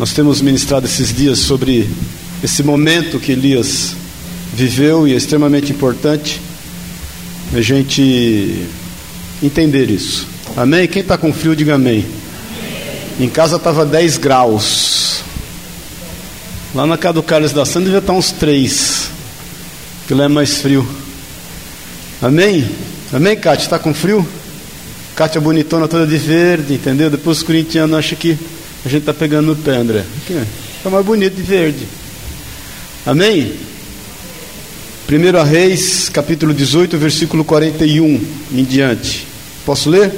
Nós temos ministrado esses dias sobre esse momento que Elias viveu e é extremamente importante a gente entender isso. Amém? Quem está com frio, diga amém. Em casa estava 10 graus. Lá na casa do Carlos da Santa devia estar uns 3. Que lá é mais frio. Amém? Amém, Cátia? Está com frio? Cátia bonitona toda de verde, entendeu? Depois os corintianos acham que a gente está pegando no pé, André. Está mais bonito de verde. Amém? 1 Reis, capítulo 18, versículo 41 em diante. Posso ler?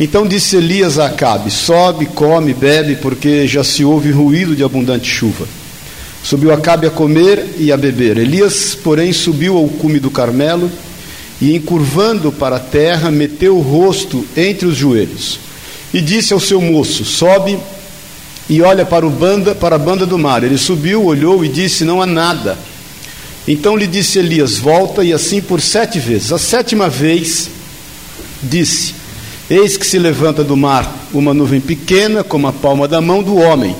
Então disse Elias a Acabe: Sobe, come, bebe, porque já se ouve ruído de abundante chuva. Subiu Acabe a comer e a beber. Elias, porém, subiu ao cume do Carmelo e, encurvando para a terra, meteu o rosto entre os joelhos. E disse ao seu moço: Sobe e olha para, o banda, para a banda do mar. Ele subiu, olhou e disse: Não há nada. Então lhe disse Elias: Volta, e assim por sete vezes. A sétima vez disse: Eis que se levanta do mar uma nuvem pequena, como a palma da mão do homem.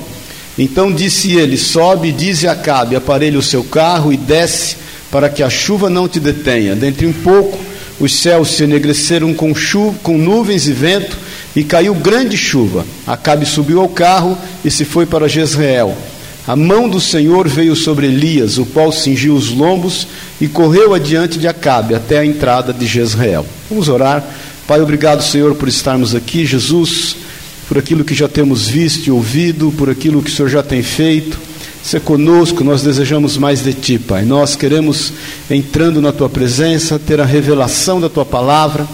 Então disse ele: Sobe e dize a Acabe: Aparelhe o seu carro e desce, para que a chuva não te detenha. Dentro um pouco, os céus se enegreceram com, chuva, com nuvens e vento, e caiu grande chuva. Acabe subiu ao carro e se foi para Jezreel. A mão do Senhor veio sobre Elias, o qual cingiu os lombos e correu adiante de Acabe até a entrada de Jezreel. Vamos orar. Pai, obrigado, Senhor, por estarmos aqui. Jesus, por aquilo que já temos visto e ouvido, por aquilo que o Senhor já tem feito. Se conosco, nós desejamos mais de Ti, Pai. Nós queremos, entrando na Tua presença, ter a revelação da Tua palavra,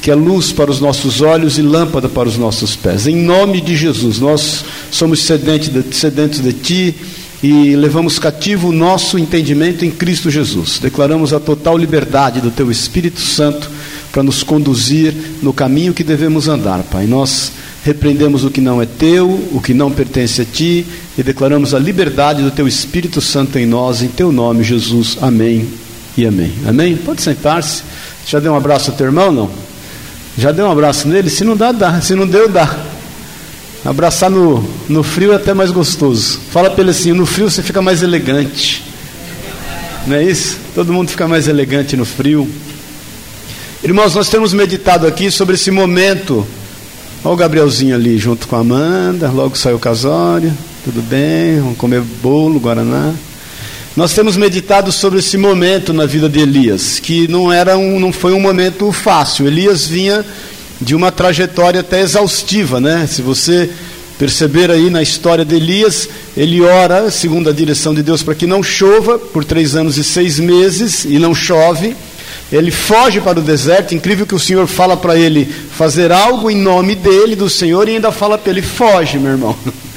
que é luz para os nossos olhos e lâmpada para os nossos pés. Em nome de Jesus, nós somos sedentes de, sedentes de Ti e levamos cativo o nosso entendimento em Cristo Jesus. Declaramos a total liberdade do Teu Espírito Santo para nos conduzir no caminho que devemos andar, Pai. Nós repreendemos o que não é Teu, o que não pertence a Ti e declaramos a liberdade do Teu Espírito Santo em nós, em Teu nome, Jesus. Amém e amém. Amém? Pode sentar-se. Já deu um abraço ao teu irmão, não? Já deu um abraço nele? Se não dá, dá. Se não deu, dá. Abraçar no, no frio é até mais gostoso. Fala para ele assim: no frio você fica mais elegante. Não é isso? Todo mundo fica mais elegante no frio. Irmãos, nós temos meditado aqui sobre esse momento. Olha o Gabrielzinho ali junto com a Amanda. Logo saiu o casório. Tudo bem? Vamos comer bolo, guaraná. Nós temos meditado sobre esse momento na vida de Elias, que não era um, não foi um momento fácil. Elias vinha de uma trajetória até exaustiva, né? Se você perceber aí na história de Elias, ele ora, segundo a direção de Deus, para que não chova por três anos e seis meses, e não chove. Ele foge para o deserto, incrível que o Senhor fala para ele fazer algo em nome dele, do Senhor, e ainda fala para ele: foge, meu irmão.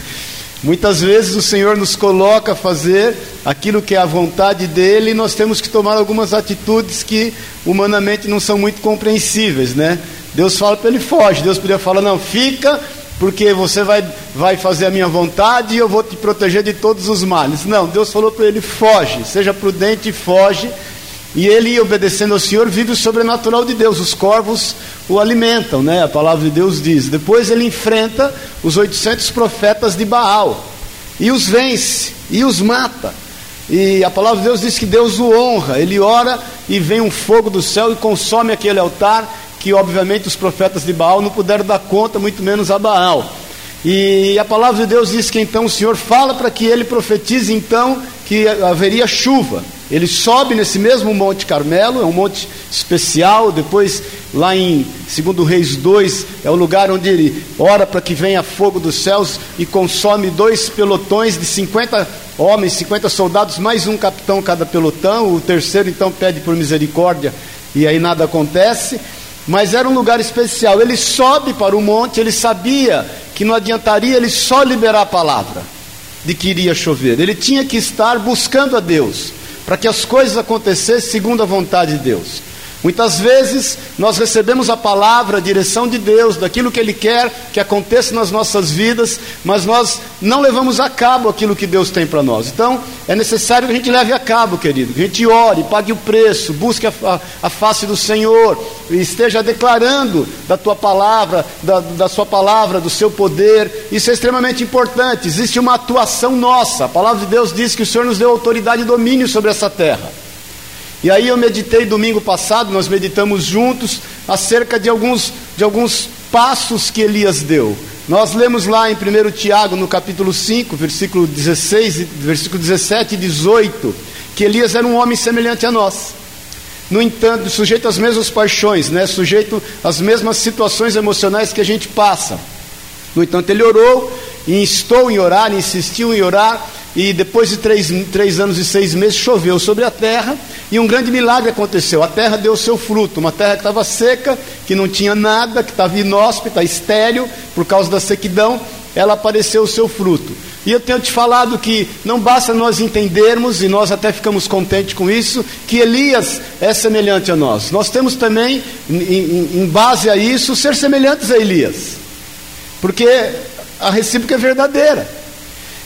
Muitas vezes o Senhor nos coloca a fazer aquilo que é a vontade dele e nós temos que tomar algumas atitudes que humanamente não são muito compreensíveis, né? Deus fala para ele foge, Deus podia falar não, fica, porque você vai, vai fazer a minha vontade e eu vou te proteger de todos os males. Não, Deus falou para ele foge, seja prudente e foge. E ele, obedecendo ao Senhor, vive o sobrenatural de Deus. Os corvos o alimentam, né? A palavra de Deus diz. Depois ele enfrenta os 800 profetas de Baal e os vence e os mata. E a palavra de Deus diz que Deus o honra. Ele ora e vem um fogo do céu e consome aquele altar que obviamente os profetas de Baal não puderam dar conta, muito menos a Baal. E a palavra de Deus diz que então o Senhor fala para que ele profetize então que haveria chuva. Ele sobe nesse mesmo Monte Carmelo, é um monte especial. Depois, lá em 2 Reis 2, é o lugar onde ele ora para que venha fogo dos céus e consome dois pelotões de 50 homens, 50 soldados, mais um capitão cada pelotão. O terceiro então pede por misericórdia e aí nada acontece. Mas era um lugar especial. Ele sobe para o monte, ele sabia que não adiantaria ele só liberar a palavra de que iria chover. Ele tinha que estar buscando a Deus para que as coisas acontecessem segundo a vontade de Deus. Muitas vezes nós recebemos a palavra, a direção de Deus, daquilo que Ele quer que aconteça nas nossas vidas, mas nós não levamos a cabo aquilo que Deus tem para nós. Então é necessário que a gente leve a cabo, querido, que a gente ore, pague o preço, busque a, a, a face do Senhor, esteja declarando da tua palavra, da, da Sua palavra, do seu poder. Isso é extremamente importante. Existe uma atuação nossa. A palavra de Deus diz que o Senhor nos deu autoridade e domínio sobre essa terra. E aí eu meditei domingo passado, nós meditamos juntos acerca de alguns, de alguns passos que Elias deu. Nós lemos lá em 1 Tiago, no capítulo 5, versículo 16, versículo 17 e 18, que Elias era um homem semelhante a nós. No entanto, sujeito às mesmas paixões, né? sujeito às mesmas situações emocionais que a gente passa. No entanto, ele orou, instou em orar, insistiu em orar, e depois de três, três anos e seis meses choveu sobre a terra e um grande milagre aconteceu. A terra deu seu fruto, uma terra que estava seca, que não tinha nada, que estava inóspita, estéril, por causa da sequidão, ela apareceu o seu fruto. E eu tenho te falado que não basta nós entendermos, e nós até ficamos contentes com isso, que Elias é semelhante a nós. Nós temos também, em, em base a isso, ser semelhantes a Elias, porque a recíproca é verdadeira.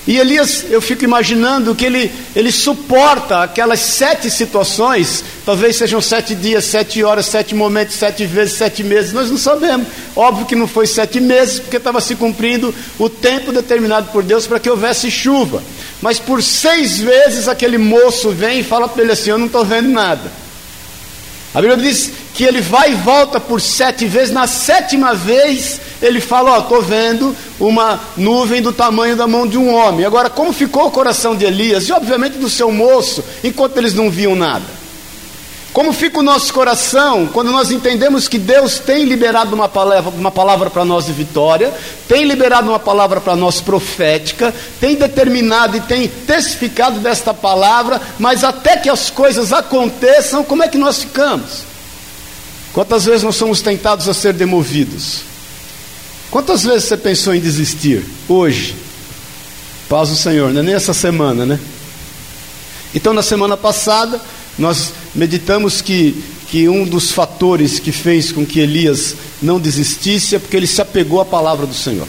E Elias, eu fico imaginando que ele, ele suporta aquelas sete situações, talvez sejam sete dias, sete horas, sete momentos, sete vezes, sete meses, nós não sabemos. Óbvio que não foi sete meses, porque estava se cumprindo o tempo determinado por Deus para que houvesse chuva. Mas por seis vezes aquele moço vem e fala para ele assim: Eu não estou vendo nada. A Bíblia diz que ele vai e volta por sete vezes, na sétima vez ele fala: Ó, estou vendo uma nuvem do tamanho da mão de um homem. Agora, como ficou o coração de Elias e, obviamente, do seu moço, enquanto eles não viam nada? Como fica o nosso coração quando nós entendemos que Deus tem liberado uma palavra, uma palavra para nós de vitória, tem liberado uma palavra para nós profética, tem determinado e tem testificado desta palavra, mas até que as coisas aconteçam, como é que nós ficamos? Quantas vezes nós somos tentados a ser demovidos? Quantas vezes você pensou em desistir? Hoje. Paz do Senhor, não é nem essa semana, né? Então, na semana passada, nós meditamos que, que um dos fatores que fez com que Elias não desistisse é porque ele se apegou à palavra do Senhor.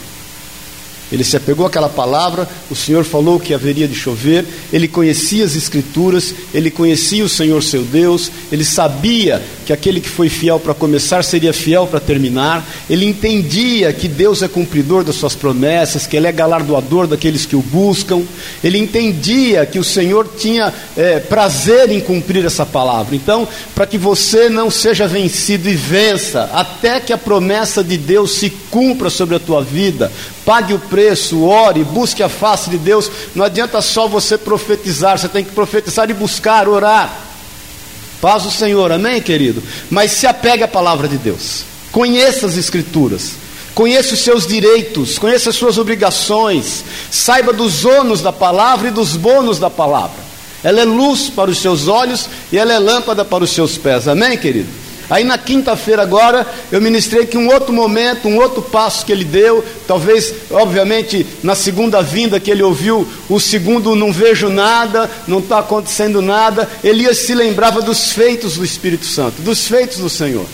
Ele se apegou àquela palavra, o Senhor falou que haveria de chover, ele conhecia as Escrituras, ele conhecia o Senhor seu Deus, ele sabia que aquele que foi fiel para começar seria fiel para terminar, ele entendia que Deus é cumpridor das suas promessas, que Ele é galardoador daqueles que o buscam, ele entendia que o Senhor tinha é, prazer em cumprir essa palavra. Então, para que você não seja vencido e vença, até que a promessa de Deus se cumpra sobre a tua vida, pague o preço, ore, busque a face de Deus. Não adianta só você profetizar, você tem que profetizar e buscar, orar. Paz o Senhor, amém, querido? Mas se apegue à palavra de Deus, conheça as Escrituras. Conheça os seus direitos, conheça as suas obrigações, saiba dos ônus da palavra e dos bônus da palavra. Ela é luz para os seus olhos e ela é lâmpada para os seus pés. Amém, querido? Aí na quinta-feira agora eu ministrei que um outro momento, um outro passo que ele deu, talvez, obviamente, na segunda vinda que ele ouviu, o segundo não vejo nada, não está acontecendo nada, Elias se lembrava dos feitos do Espírito Santo, dos feitos do Senhor.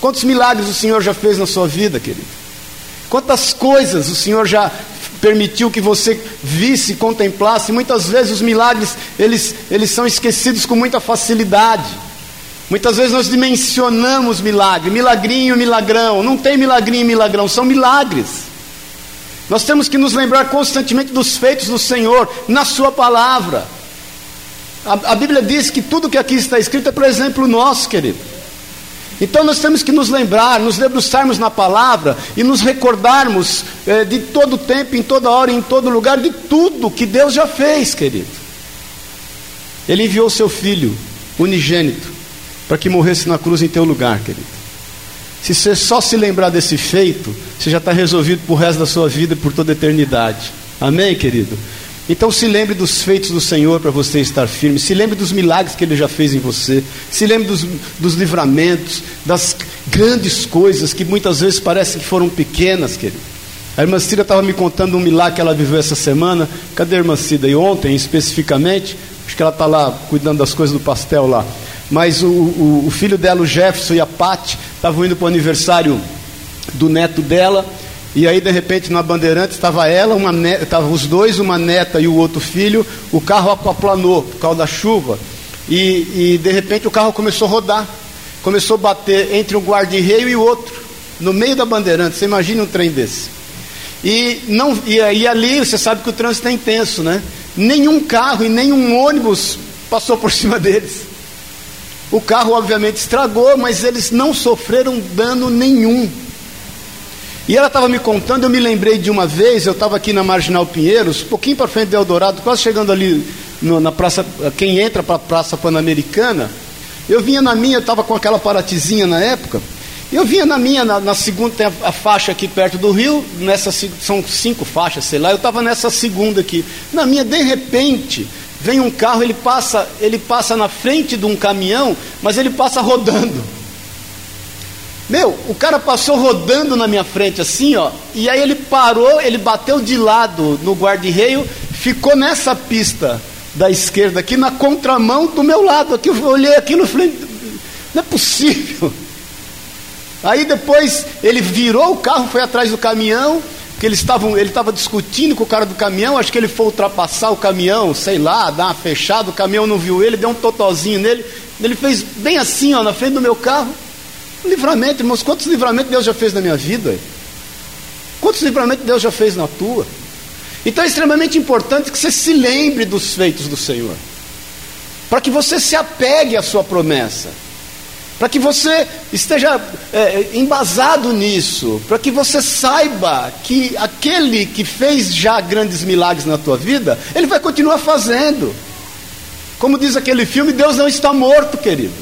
Quantos milagres o Senhor já fez na sua vida, querido? Quantas coisas o Senhor já permitiu que você visse, contemplasse? Muitas vezes os milagres eles, eles são esquecidos com muita facilidade. Muitas vezes nós dimensionamos milagre, milagrinho, milagrão. Não tem milagrinho milagrão, são milagres. Nós temos que nos lembrar constantemente dos feitos do Senhor na Sua palavra. A, a Bíblia diz que tudo que aqui está escrito é por exemplo nosso, querido. Então nós temos que nos lembrar, nos debruçarmos na palavra e nos recordarmos eh, de todo tempo, em toda hora, em todo lugar, de tudo que Deus já fez, querido. Ele enviou seu filho unigênito para que morresse na cruz em teu lugar, querido. Se você só se lembrar desse feito, você já está resolvido para o resto da sua vida e por toda a eternidade. Amém, querido? Então se lembre dos feitos do Senhor para você estar firme. Se lembre dos milagres que Ele já fez em você. Se lembre dos, dos livramentos, das grandes coisas que muitas vezes parecem que foram pequenas, querido. A irmã Cida estava me contando um milagre que ela viveu essa semana. Cadê a irmã Cida? E ontem, especificamente, acho que ela está lá cuidando das coisas do pastel lá. Mas o, o, o filho dela, o Jefferson e a Pat, estavam indo para o aniversário do neto dela. E aí, de repente, na Bandeirante estava ela, uma neta, os dois, uma neta e o outro filho. O carro aquaplanou por causa da chuva. E, e de repente o carro começou a rodar. Começou a bater entre um guarda-reio e outro, no meio da Bandeirante. Você imagina um trem desse. E, não, e, e ali você sabe que o trânsito é intenso, né? Nenhum carro e nenhum ônibus passou por cima deles. O carro, obviamente, estragou, mas eles não sofreram dano nenhum. E ela estava me contando, eu me lembrei de uma vez, eu estava aqui na Marginal Pinheiros, um pouquinho para frente do Eldorado, quase chegando ali no, na praça, quem entra para a Praça Pan-Americana. Eu vinha na minha, estava com aquela paratizinha na época, eu vinha na minha, na, na segunda, tem a, a, faixa aqui perto do rio, nessa, são cinco faixas, sei lá, eu estava nessa segunda aqui. Na minha, de repente, vem um carro, ele passa, ele passa na frente de um caminhão, mas ele passa rodando. Meu, o cara passou rodando na minha frente assim, ó, e aí ele parou, ele bateu de lado no guarda-reio, ficou nessa pista da esquerda aqui, na contramão do meu lado, aqui eu olhei aquilo e falei, não é possível. Aí depois ele virou o carro, foi atrás do caminhão, que eles estavam, ele estava discutindo com o cara do caminhão, acho que ele foi ultrapassar o caminhão, sei lá, dar uma fechada, o caminhão não viu ele, deu um totozinho nele, ele fez bem assim, ó, na frente do meu carro. Livramento, irmãos, quantos livramentos Deus já fez na minha vida? Quantos livramentos Deus já fez na tua? Então é extremamente importante que você se lembre dos feitos do Senhor, para que você se apegue à sua promessa, para que você esteja é, embasado nisso, para que você saiba que aquele que fez já grandes milagres na tua vida, ele vai continuar fazendo. Como diz aquele filme, Deus não está morto, querido.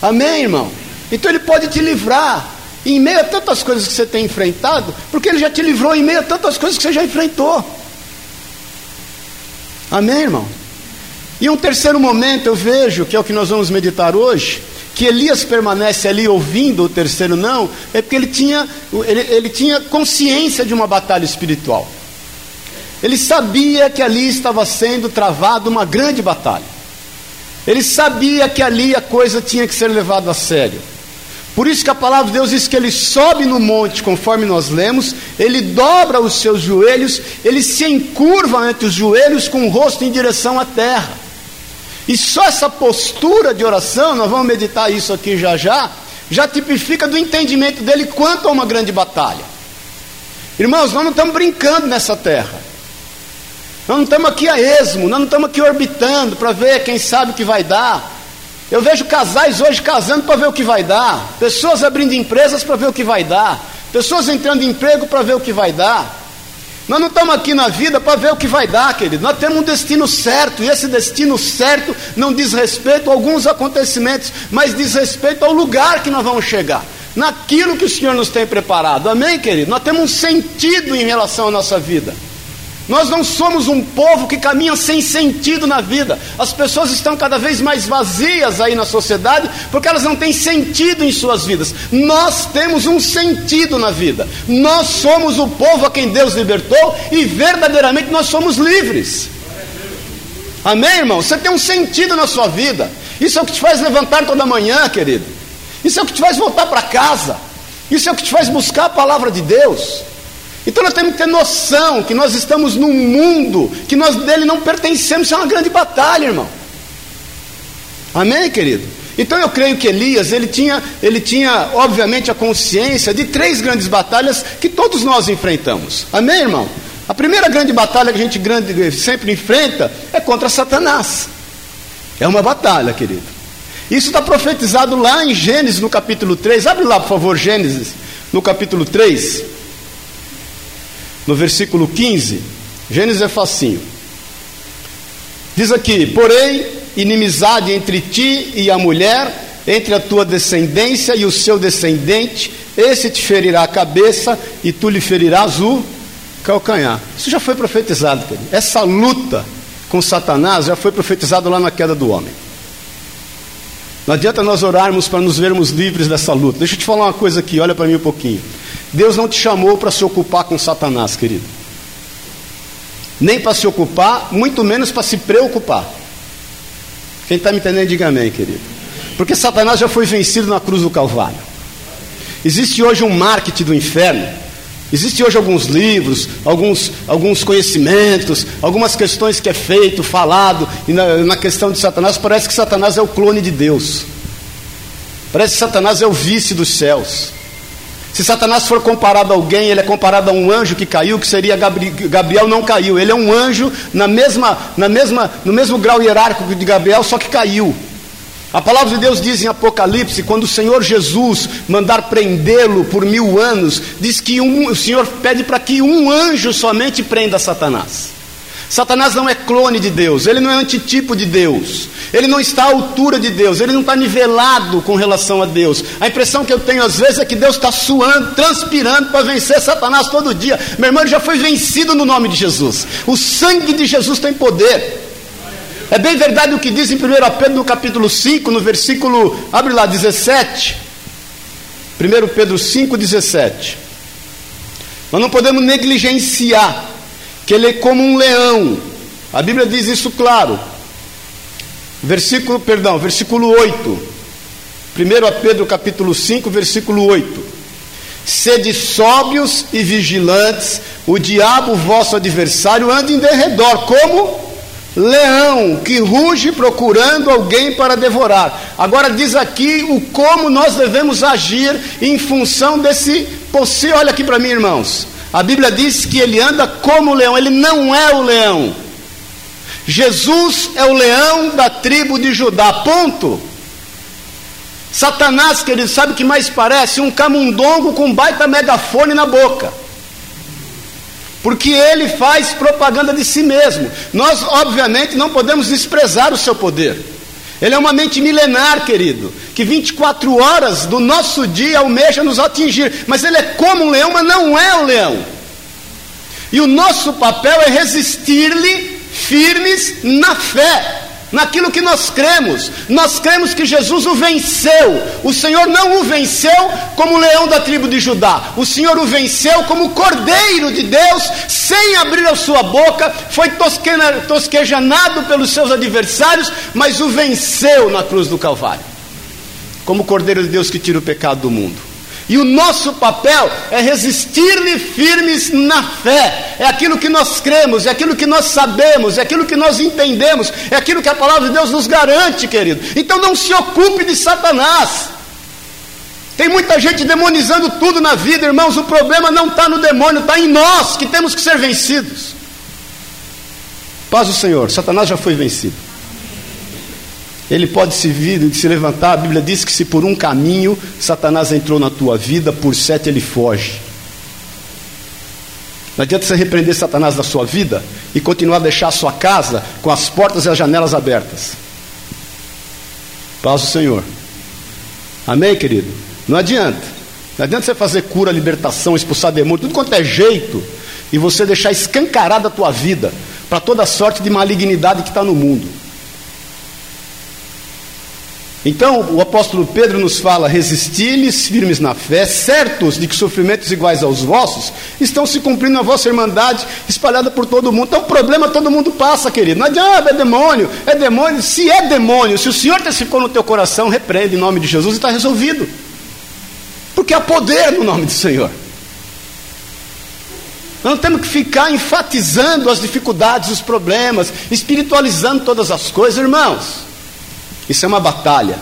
Amém, irmão? Então ele pode te livrar em meio a tantas coisas que você tem enfrentado, porque ele já te livrou em meio a tantas coisas que você já enfrentou. Amém, irmão? E um terceiro momento eu vejo, que é o que nós vamos meditar hoje, que Elias permanece ali ouvindo o terceiro não, é porque ele tinha, ele, ele tinha consciência de uma batalha espiritual. Ele sabia que ali estava sendo travada uma grande batalha. Ele sabia que ali a coisa tinha que ser levada a sério. Por isso que a palavra de Deus diz que ele sobe no monte, conforme nós lemos, ele dobra os seus joelhos, ele se encurva entre os joelhos com o rosto em direção à terra. E só essa postura de oração, nós vamos meditar isso aqui já já, já tipifica do entendimento dele quanto a uma grande batalha. Irmãos, nós não estamos brincando nessa terra. Nós não estamos aqui a esmo, nós não estamos aqui orbitando para ver quem sabe o que vai dar. Eu vejo casais hoje casando para ver o que vai dar, pessoas abrindo empresas para ver o que vai dar, pessoas entrando em emprego para ver o que vai dar. Nós não estamos aqui na vida para ver o que vai dar, querido. Nós temos um destino certo, e esse destino certo não diz respeito a alguns acontecimentos, mas diz respeito ao lugar que nós vamos chegar, naquilo que o Senhor nos tem preparado. Amém, querido? Nós temos um sentido em relação à nossa vida. Nós não somos um povo que caminha sem sentido na vida. As pessoas estão cada vez mais vazias aí na sociedade porque elas não têm sentido em suas vidas. Nós temos um sentido na vida. Nós somos o povo a quem Deus libertou e verdadeiramente nós somos livres. Amém, irmão? Você tem um sentido na sua vida. Isso é o que te faz levantar toda manhã, querido. Isso é o que te faz voltar para casa. Isso é o que te faz buscar a palavra de Deus. Então nós temos que ter noção que nós estamos num mundo que nós dele não pertencemos, isso é uma grande batalha, irmão. Amém, querido? Então eu creio que Elias, ele tinha, ele tinha, obviamente, a consciência de três grandes batalhas que todos nós enfrentamos. Amém, irmão? A primeira grande batalha que a gente grande, sempre enfrenta é contra Satanás. É uma batalha, querido. Isso está profetizado lá em Gênesis, no capítulo 3. Abre lá, por favor, Gênesis, no capítulo 3 no versículo 15, Gênesis é facinho. Diz aqui: Porém, inimizade entre ti e a mulher, entre a tua descendência e o seu descendente, esse te ferirá a cabeça e tu lhe ferirás o calcanhar. Isso já foi profetizado, querido. Essa luta com Satanás já foi profetizado lá na queda do homem. Não adianta nós orarmos para nos vermos livres dessa luta. Deixa eu te falar uma coisa aqui, olha para mim um pouquinho. Deus não te chamou para se ocupar com Satanás, querido. Nem para se ocupar, muito menos para se preocupar. Quem está me entendendo, diga amém, querido. Porque Satanás já foi vencido na cruz do Calvário. Existe hoje um marketing do inferno. Existem hoje alguns livros, alguns, alguns conhecimentos, algumas questões que é feito, falado, e na, na questão de Satanás, parece que Satanás é o clone de Deus. Parece que Satanás é o vice dos céus. Se Satanás for comparado a alguém, ele é comparado a um anjo que caiu, que seria Gabriel não caiu. Ele é um anjo na mesma, na mesma, no mesmo grau hierárquico de Gabriel, só que caiu. A palavra de Deus diz em Apocalipse, quando o Senhor Jesus mandar prendê-lo por mil anos, diz que um, o Senhor pede para que um anjo somente prenda Satanás. Satanás não é clone de Deus, ele não é antitipo de Deus, ele não está à altura de Deus, ele não está nivelado com relação a Deus. A impressão que eu tenho às vezes é que Deus está suando, transpirando para vencer Satanás todo dia. Meu irmão, já foi vencido no nome de Jesus. O sangue de Jesus tem poder. É bem verdade o que diz em 1 Pedro no capítulo 5, no versículo, abre lá, 17. 1 Pedro 5, 17. Nós não podemos negligenciar que ele é como um leão. A Bíblia diz isso claro. Versículo, perdão, versículo 8. 1 Pedro capítulo 5, versículo 8. Sede sóbrios e vigilantes, o diabo, vosso adversário, anda em derredor, como leão que ruge procurando alguém para devorar. Agora diz aqui o como nós devemos agir em função desse possível. Olha aqui para mim, irmãos. A Bíblia diz que ele anda como o leão, ele não é o leão. Jesus é o leão da tribo de Judá, ponto. Satanás, querido, sabe o que mais parece? Um camundongo com baita megafone na boca. Porque ele faz propaganda de si mesmo. Nós, obviamente, não podemos desprezar o seu poder. Ele é uma mente milenar, querido, que 24 horas do nosso dia almeja nos atingir, mas ele é como um leão, mas não é um leão. E o nosso papel é resistir-lhe firmes na fé naquilo que nós cremos. Nós cremos que Jesus o venceu. O Senhor não o venceu como leão da tribo de Judá. O Senhor o venceu como cordeiro de Deus, sem abrir a sua boca, foi tosquejanado pelos seus adversários, mas o venceu na cruz do Calvário. Como cordeiro de Deus que tira o pecado do mundo. E o nosso papel é resistir-lhe firmes na fé. É aquilo que nós cremos, é aquilo que nós sabemos, é aquilo que nós entendemos, é aquilo que a palavra de Deus nos garante, querido. Então não se ocupe de Satanás. Tem muita gente demonizando tudo na vida, irmãos. O problema não está no demônio, está em nós que temos que ser vencidos. Paz do Senhor, Satanás já foi vencido. Ele pode se vir, se levantar. A Bíblia diz que se por um caminho Satanás entrou na tua vida, por sete ele foge. Não adianta você repreender Satanás da sua vida e continuar a deixar a sua casa com as portas e as janelas abertas. Paz do Senhor. Amém, querido? Não adianta. Não adianta você fazer cura, libertação, expulsar demônio, tudo quanto é jeito, e você deixar escancarada a tua vida para toda sorte de malignidade que está no mundo. Então, o apóstolo Pedro nos fala: resisti-lhes firmes na fé, certos de que sofrimentos iguais aos vossos estão se cumprindo na vossa irmandade, espalhada por todo mundo. Então, o problema todo mundo passa, querido. Não adianta, é demônio, é demônio. Se é demônio, se o Senhor testificou no teu coração, repreende em nome de Jesus e está resolvido. Porque há poder no nome do Senhor. Nós não temos que ficar enfatizando as dificuldades, os problemas, espiritualizando todas as coisas, irmãos. Isso é uma batalha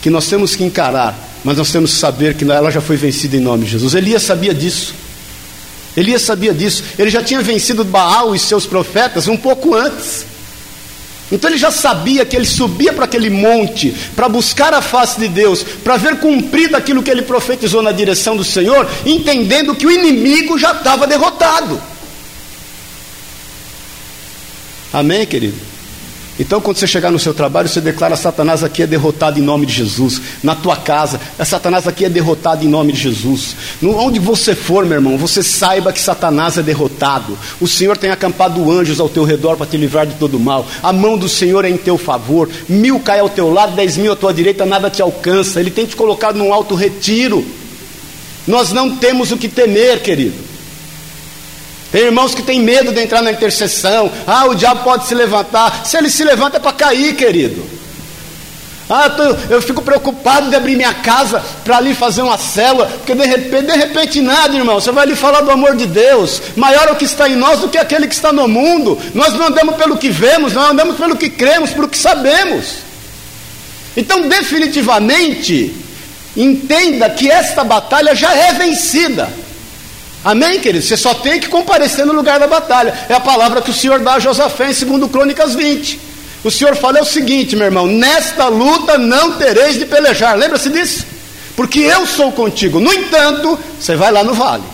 que nós temos que encarar, mas nós temos que saber que ela já foi vencida em nome de Jesus. Elias sabia disso. Elias sabia disso. Ele já tinha vencido Baal e seus profetas um pouco antes. Então ele já sabia que ele subia para aquele monte para buscar a face de Deus, para ver cumprido aquilo que ele profetizou na direção do Senhor, entendendo que o inimigo já estava derrotado. Amém, querido? Então, quando você chegar no seu trabalho, você declara: Satanás aqui é derrotado em nome de Jesus. Na tua casa, Satanás aqui é derrotado em nome de Jesus. No, onde você for, meu irmão, você saiba que Satanás é derrotado. O Senhor tem acampado anjos ao teu redor para te livrar de todo mal. A mão do Senhor é em teu favor. Mil cai ao teu lado, dez mil à tua direita, nada te alcança. Ele tem te colocado num alto retiro. Nós não temos o que temer, querido. Irmãos que têm medo de entrar na intercessão. Ah, o diabo pode se levantar. Se ele se levanta é para cair, querido. Ah, eu, tô, eu fico preocupado de abrir minha casa para ali fazer uma célula, porque de repente, de repente nada, irmão. Você vai ali falar do amor de Deus. Maior é o que está em nós do que aquele que está no mundo. Nós não andamos pelo que vemos, nós andamos pelo que cremos, pelo que sabemos. Então, definitivamente, entenda que esta batalha já é vencida. Amém, querido? Você só tem que comparecer no lugar da batalha. É a palavra que o Senhor dá a Josafé em 2 Crônicas 20. O Senhor fala é o seguinte, meu irmão: nesta luta não tereis de pelejar. Lembra-se disso? Porque eu sou contigo. No entanto, você vai lá no vale.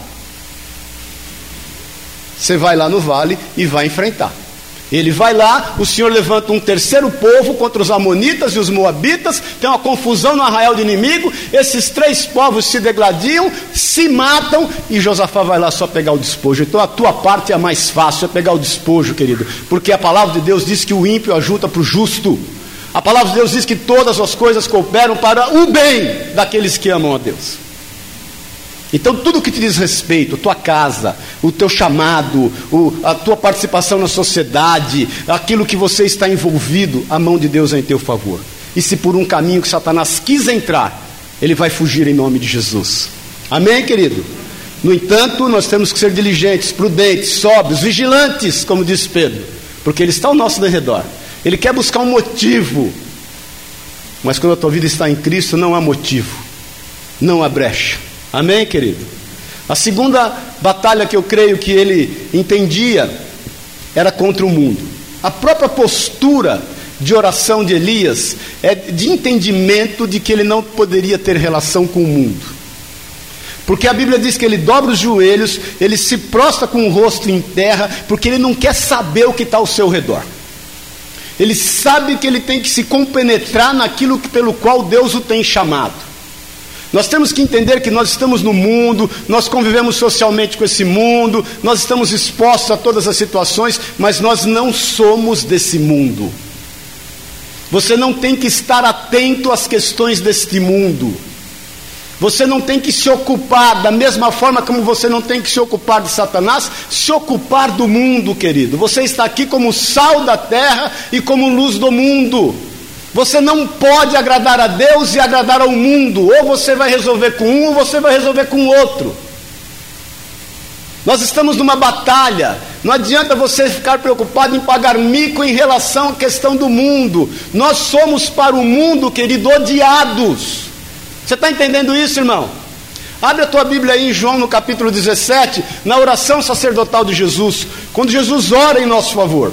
Você vai lá no vale e vai enfrentar. Ele vai lá, o Senhor levanta um terceiro povo contra os Amonitas e os Moabitas, tem uma confusão no arraial de inimigo, esses três povos se degladiam, se matam e Josafá vai lá só pegar o despojo. Então a tua parte é a mais fácil, é pegar o despojo, querido, porque a palavra de Deus diz que o ímpio ajuda para o justo. A palavra de Deus diz que todas as coisas cooperam para o bem daqueles que amam a Deus. Então, tudo que te diz respeito, tua casa, o teu chamado, o, a tua participação na sociedade, aquilo que você está envolvido, a mão de Deus é em teu favor. E se por um caminho que Satanás quis entrar, ele vai fugir em nome de Jesus. Amém, querido? No entanto, nós temos que ser diligentes, prudentes, sóbrios, vigilantes, como diz Pedro, porque ele está ao nosso redor. Ele quer buscar um motivo, mas quando a tua vida está em Cristo, não há motivo, não há brecha. Amém, querido? A segunda batalha que eu creio que ele entendia era contra o mundo. A própria postura de oração de Elias é de entendimento de que ele não poderia ter relação com o mundo. Porque a Bíblia diz que ele dobra os joelhos, ele se prostra com o rosto em terra, porque ele não quer saber o que está ao seu redor. Ele sabe que ele tem que se compenetrar naquilo pelo qual Deus o tem chamado. Nós temos que entender que nós estamos no mundo, nós convivemos socialmente com esse mundo, nós estamos expostos a todas as situações, mas nós não somos desse mundo. Você não tem que estar atento às questões deste mundo. Você não tem que se ocupar, da mesma forma como você não tem que se ocupar de Satanás, se ocupar do mundo, querido. Você está aqui como sal da terra e como luz do mundo. Você não pode agradar a Deus e agradar ao mundo. Ou você vai resolver com um, ou você vai resolver com o outro. Nós estamos numa batalha. Não adianta você ficar preocupado em pagar mico em relação à questão do mundo. Nós somos para o mundo, querido, odiados. Você está entendendo isso, irmão? Abre a tua Bíblia aí em João no capítulo 17, na oração sacerdotal de Jesus, quando Jesus ora em nosso favor.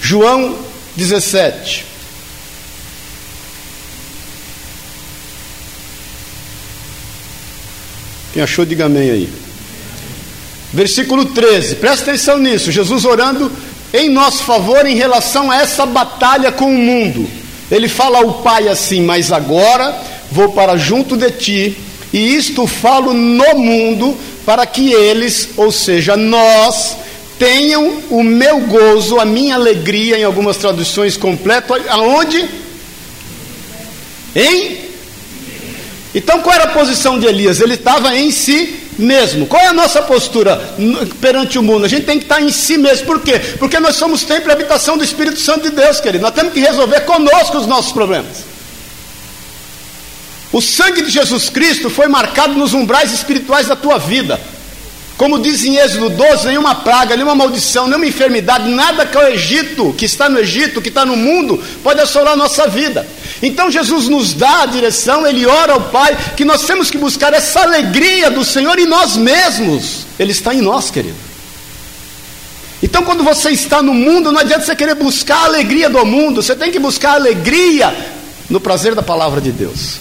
João 17. Quem achou, diga amém aí. Versículo 13, presta atenção nisso. Jesus orando em nosso favor em relação a essa batalha com o mundo. Ele fala ao Pai assim: Mas agora vou para junto de ti, e isto falo no mundo, para que eles, ou seja, nós, tenham o meu gozo, a minha alegria, em algumas traduções completo, aonde? Em? Então qual era a posição de Elias? Ele estava em si mesmo. Qual é a nossa postura perante o mundo? A gente tem que estar em si mesmo. Por quê? Porque nós somos templo e habitação do Espírito Santo de Deus, querido. Nós temos que resolver conosco os nossos problemas. O sangue de Jesus Cristo foi marcado nos umbrais espirituais da tua vida. Como diz em Êxodo 12, nenhuma praga, nenhuma maldição, nenhuma enfermidade, nada que é o Egito, que está no Egito, que está no mundo, pode assolar a nossa vida. Então Jesus nos dá a direção, Ele ora ao Pai, que nós temos que buscar essa alegria do Senhor em nós mesmos. Ele está em nós, querido. Então, quando você está no mundo, não adianta você querer buscar a alegria do mundo, você tem que buscar a alegria no prazer da palavra de Deus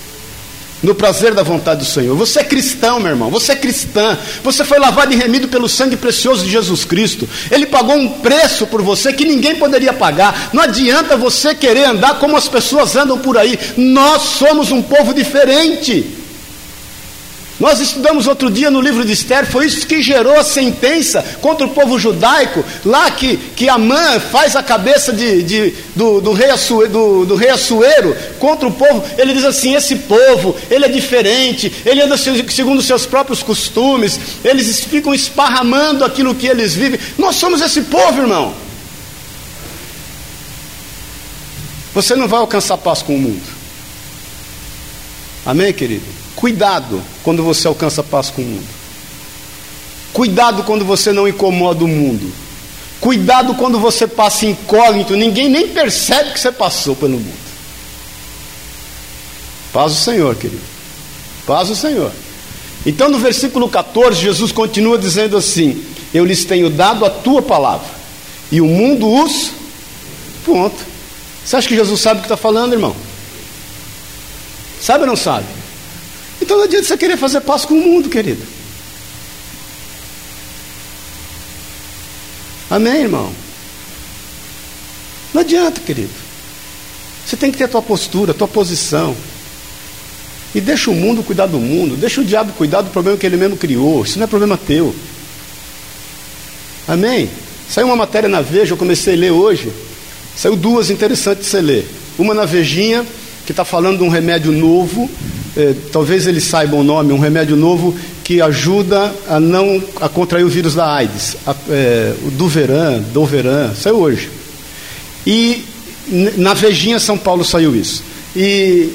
no prazer da vontade do Senhor. Você é cristão, meu irmão, você é cristã. Você foi lavado e remido pelo sangue precioso de Jesus Cristo. Ele pagou um preço por você que ninguém poderia pagar. Não adianta você querer andar como as pessoas andam por aí. Nós somos um povo diferente. Nós estudamos outro dia no livro de Esther, foi isso que gerou a sentença contra o povo judaico, lá que, que Amã faz a cabeça de, de do, do, rei Assue, do, do rei Assuero contra o povo. Ele diz assim: esse povo, ele é diferente, ele anda segundo os seus próprios costumes, eles ficam esparramando aquilo que eles vivem. Nós somos esse povo, irmão. você não vai alcançar paz com o mundo. Amém, querido? Cuidado quando você alcança paz com o mundo. Cuidado quando você não incomoda o mundo. Cuidado quando você passa incógnito, ninguém nem percebe que você passou pelo mundo. Paz o Senhor, querido. Paz o Senhor. Então, no versículo 14, Jesus continua dizendo assim: Eu lhes tenho dado a tua palavra, e o mundo os. Ponto. Você acha que Jesus sabe o que está falando, irmão? Sabe ou não sabe? Então não adianta você querer fazer paz com o mundo, querido. Amém, irmão? Não adianta, querido. Você tem que ter a tua postura, a tua posição. E deixa o mundo cuidar do mundo, deixa o diabo cuidar do problema que ele mesmo criou. Isso não é problema teu. Amém? Saiu uma matéria na Veja, eu comecei a ler hoje. Saiu duas interessantes de você ler. Uma na Vejinha, que está falando de um remédio novo, eh, talvez eles saibam o nome, um remédio novo que ajuda a não a contrair o vírus da AIDS, a, eh, o Duveran, Doveran, saiu hoje. E na Vejinha São Paulo saiu isso. E,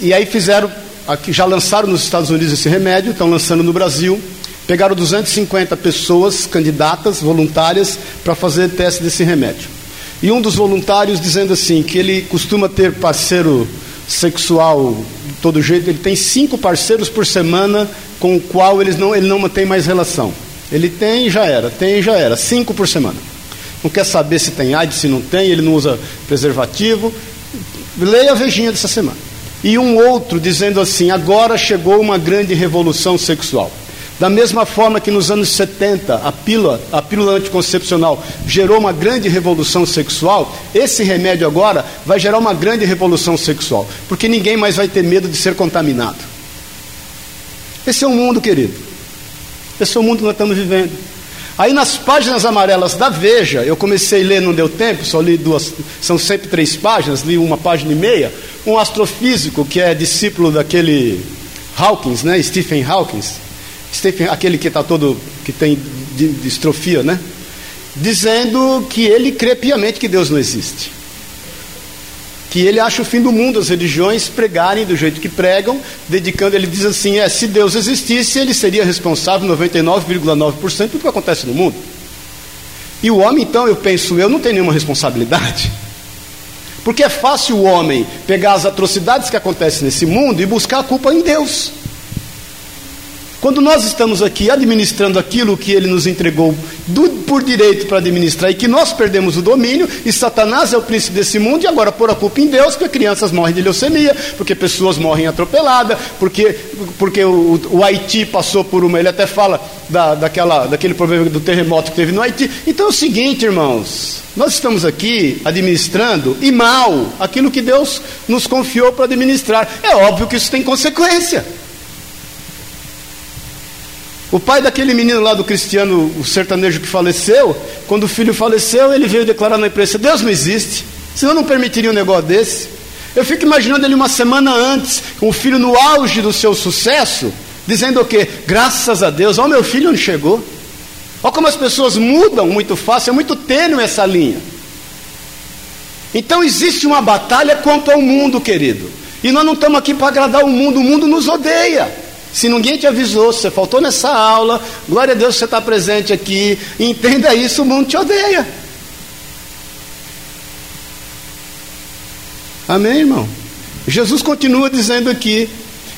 e aí fizeram aqui, já lançaram nos Estados Unidos esse remédio, estão lançando no Brasil. Pegaram 250 pessoas, candidatas, voluntárias, para fazer teste desse remédio. E um dos voluntários dizendo assim, que ele costuma ter parceiro sexual de todo jeito, ele tem cinco parceiros por semana com o qual eles não, ele não mantém mais relação. Ele tem e já era, tem e já era, cinco por semana. Não quer saber se tem AIDS, se não tem, ele não usa preservativo. Leia a vejinha dessa semana. E um outro dizendo assim: agora chegou uma grande revolução sexual. Da mesma forma que nos anos 70 a pílula, a pílula anticoncepcional gerou uma grande revolução sexual, esse remédio agora vai gerar uma grande revolução sexual, porque ninguém mais vai ter medo de ser contaminado. Esse é o mundo, querido. Esse é o mundo que nós estamos vivendo. Aí nas páginas amarelas da Veja, eu comecei a ler, não deu tempo, só li duas, são sempre três páginas, li uma página e meia. Um astrofísico que é discípulo daquele Hawkins, né, Stephen Hawkins, Stephen, aquele que está todo, que tem distrofia, né? Dizendo que ele crê piamente que Deus não existe. Que ele acha o fim do mundo as religiões pregarem do jeito que pregam, dedicando, ele diz assim: é, se Deus existisse, ele seria responsável 99,9% do que acontece no mundo. E o homem, então, eu penso, eu não tenho nenhuma responsabilidade. Porque é fácil o homem pegar as atrocidades que acontecem nesse mundo e buscar a culpa em Deus. Quando nós estamos aqui administrando aquilo que ele nos entregou do, por direito para administrar e que nós perdemos o domínio, e Satanás é o príncipe desse mundo, e agora pôr a culpa em Deus, porque crianças morrem de leucemia, porque pessoas morrem atropeladas, porque, porque o, o Haiti passou por uma, ele até fala da, daquela, daquele problema do terremoto que teve no Haiti. Então é o seguinte, irmãos, nós estamos aqui administrando e mal aquilo que Deus nos confiou para administrar. É óbvio que isso tem consequência. O pai daquele menino lá do cristiano, o sertanejo que faleceu, quando o filho faleceu, ele veio declarar na imprensa: Deus não existe, senão não permitiria um negócio desse. Eu fico imaginando ele uma semana antes, com o filho no auge do seu sucesso, dizendo o quê? Graças a Deus, ó, meu filho não chegou. Olha como as pessoas mudam muito fácil, é muito tênue essa linha. Então existe uma batalha contra o mundo, querido. E nós não estamos aqui para agradar o mundo, o mundo nos odeia. Se ninguém te avisou, se você faltou nessa aula, glória a Deus que você está presente aqui, entenda isso, o mundo te odeia. Amém, irmão? Jesus continua dizendo aqui: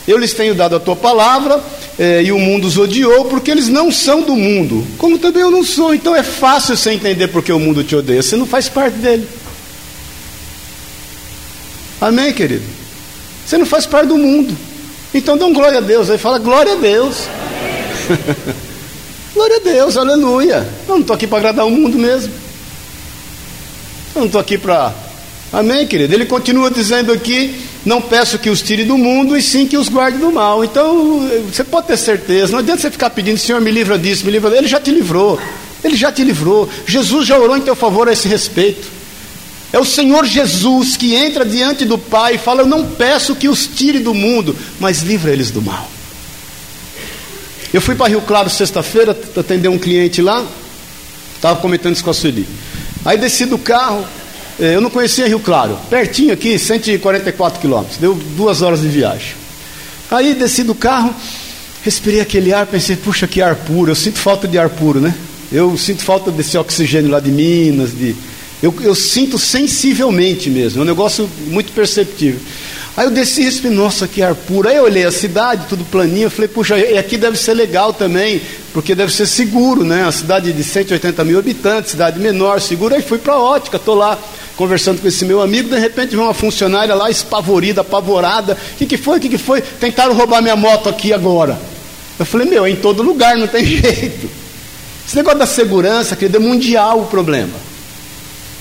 Eu lhes tenho dado a tua palavra, eh, e o mundo os odiou, porque eles não são do mundo, como também eu não sou. Então é fácil você entender porque o mundo te odeia, você não faz parte dele. Amém, querido? Você não faz parte do mundo. Então um glória a Deus. Aí fala, glória a Deus. glória a Deus, aleluia. Eu não estou aqui para agradar o mundo mesmo. Eu não estou aqui para. Amém, querido? Ele continua dizendo aqui: não peço que os tire do mundo, e sim que os guarde do mal. Então, você pode ter certeza, não adianta você ficar pedindo, Senhor, me livra disso, me livra disso. Ele já te livrou. Ele já te livrou. Jesus já orou em teu favor a esse respeito. É o Senhor Jesus que entra diante do Pai e fala: Eu não peço que os tire do mundo, mas livra eles do mal. Eu fui para Rio Claro sexta-feira atender um cliente lá, estava comentando isso com a Sueli. Aí desci do carro, eh, eu não conhecia Rio Claro, pertinho aqui, 144 quilômetros, deu duas horas de viagem. Aí desci do carro, respirei aquele ar, pensei, puxa, que ar puro, eu sinto falta de ar puro, né? Eu sinto falta desse oxigênio lá de Minas, de... Eu, eu sinto sensivelmente mesmo, é um negócio muito perceptível. Aí eu desci e respirei, nossa, que ar puro. Aí eu olhei a cidade, tudo planinho, falei, puxa, e aqui deve ser legal também, porque deve ser seguro, né? Uma cidade de 180 mil habitantes, cidade menor, segura. Aí fui para a ótica, estou lá conversando com esse meu amigo, de repente vem uma funcionária lá espavorida, apavorada. O que, que foi? O que, que foi? Tentaram roubar minha moto aqui agora. Eu falei, meu, é em todo lugar, não tem jeito. Esse negócio da segurança, querido, é mundial o problema.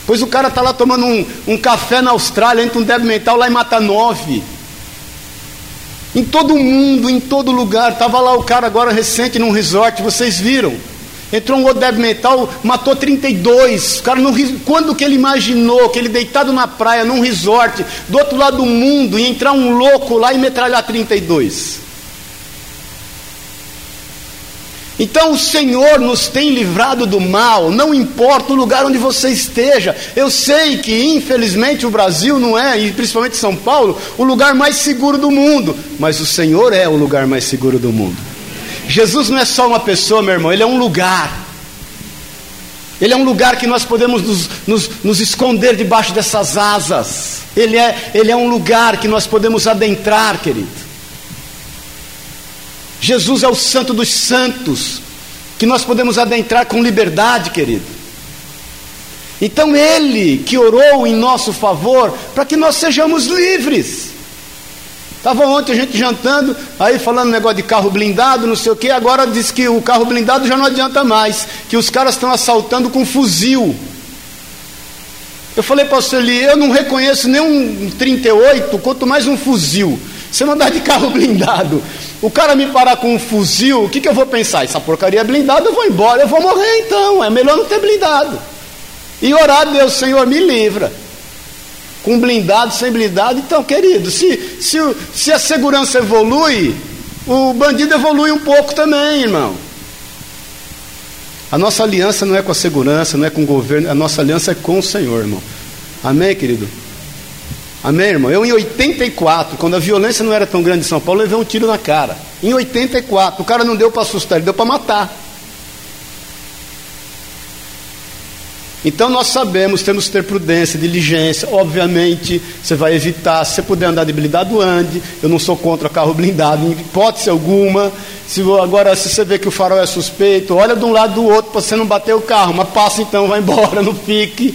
Pois o cara está lá tomando um, um, café na Austrália, entra um débil mental lá e mata nove. Em todo mundo, em todo lugar. Estava lá o cara agora recente num resort, vocês viram. Entrou um outro débil mental, matou 32. O cara não, quando que ele imaginou que ele deitado na praia, num resort, do outro lado do mundo, ia entrar um louco lá e metralhar 32? Então o Senhor nos tem livrado do mal, não importa o lugar onde você esteja. Eu sei que, infelizmente, o Brasil não é, e principalmente São Paulo, o lugar mais seguro do mundo, mas o Senhor é o lugar mais seguro do mundo. Jesus não é só uma pessoa, meu irmão, ele é um lugar. Ele é um lugar que nós podemos nos, nos, nos esconder debaixo dessas asas. Ele é, ele é um lugar que nós podemos adentrar, querido. Jesus é o santo dos santos, que nós podemos adentrar com liberdade, querido. Então Ele que orou em nosso favor para que nós sejamos livres. Estava ontem a gente jantando, aí falando negócio de carro blindado, não sei o que, agora diz que o carro blindado já não adianta mais, que os caras estão assaltando com fuzil. Eu falei para você ali, eu não reconheço nem um 38, quanto mais um fuzil. Você não andar de carro blindado. O cara me parar com um fuzil, o que, que eu vou pensar? Essa porcaria é blindada, eu vou embora, eu vou morrer então. É melhor não ter blindado. E orar a Deus, Senhor, me livra. Com blindado, sem blindado. Então, querido, se, se, se a segurança evolui, o bandido evolui um pouco também, irmão. A nossa aliança não é com a segurança, não é com o governo, a nossa aliança é com o Senhor, irmão. Amém, querido? Amém, irmão? Eu, em 84, quando a violência não era tão grande em São Paulo, levei um tiro na cara. Em 84, o cara não deu para assustar, ele deu para matar. Então nós sabemos, temos que ter prudência, diligência. Obviamente, você vai evitar. Se você puder andar de blindado, ande. Eu não sou contra carro blindado, em hipótese alguma. Se agora, se você vê que o farol é suspeito, olha de um lado do outro para você não bater o carro. Mas passa então, vai embora, não fique.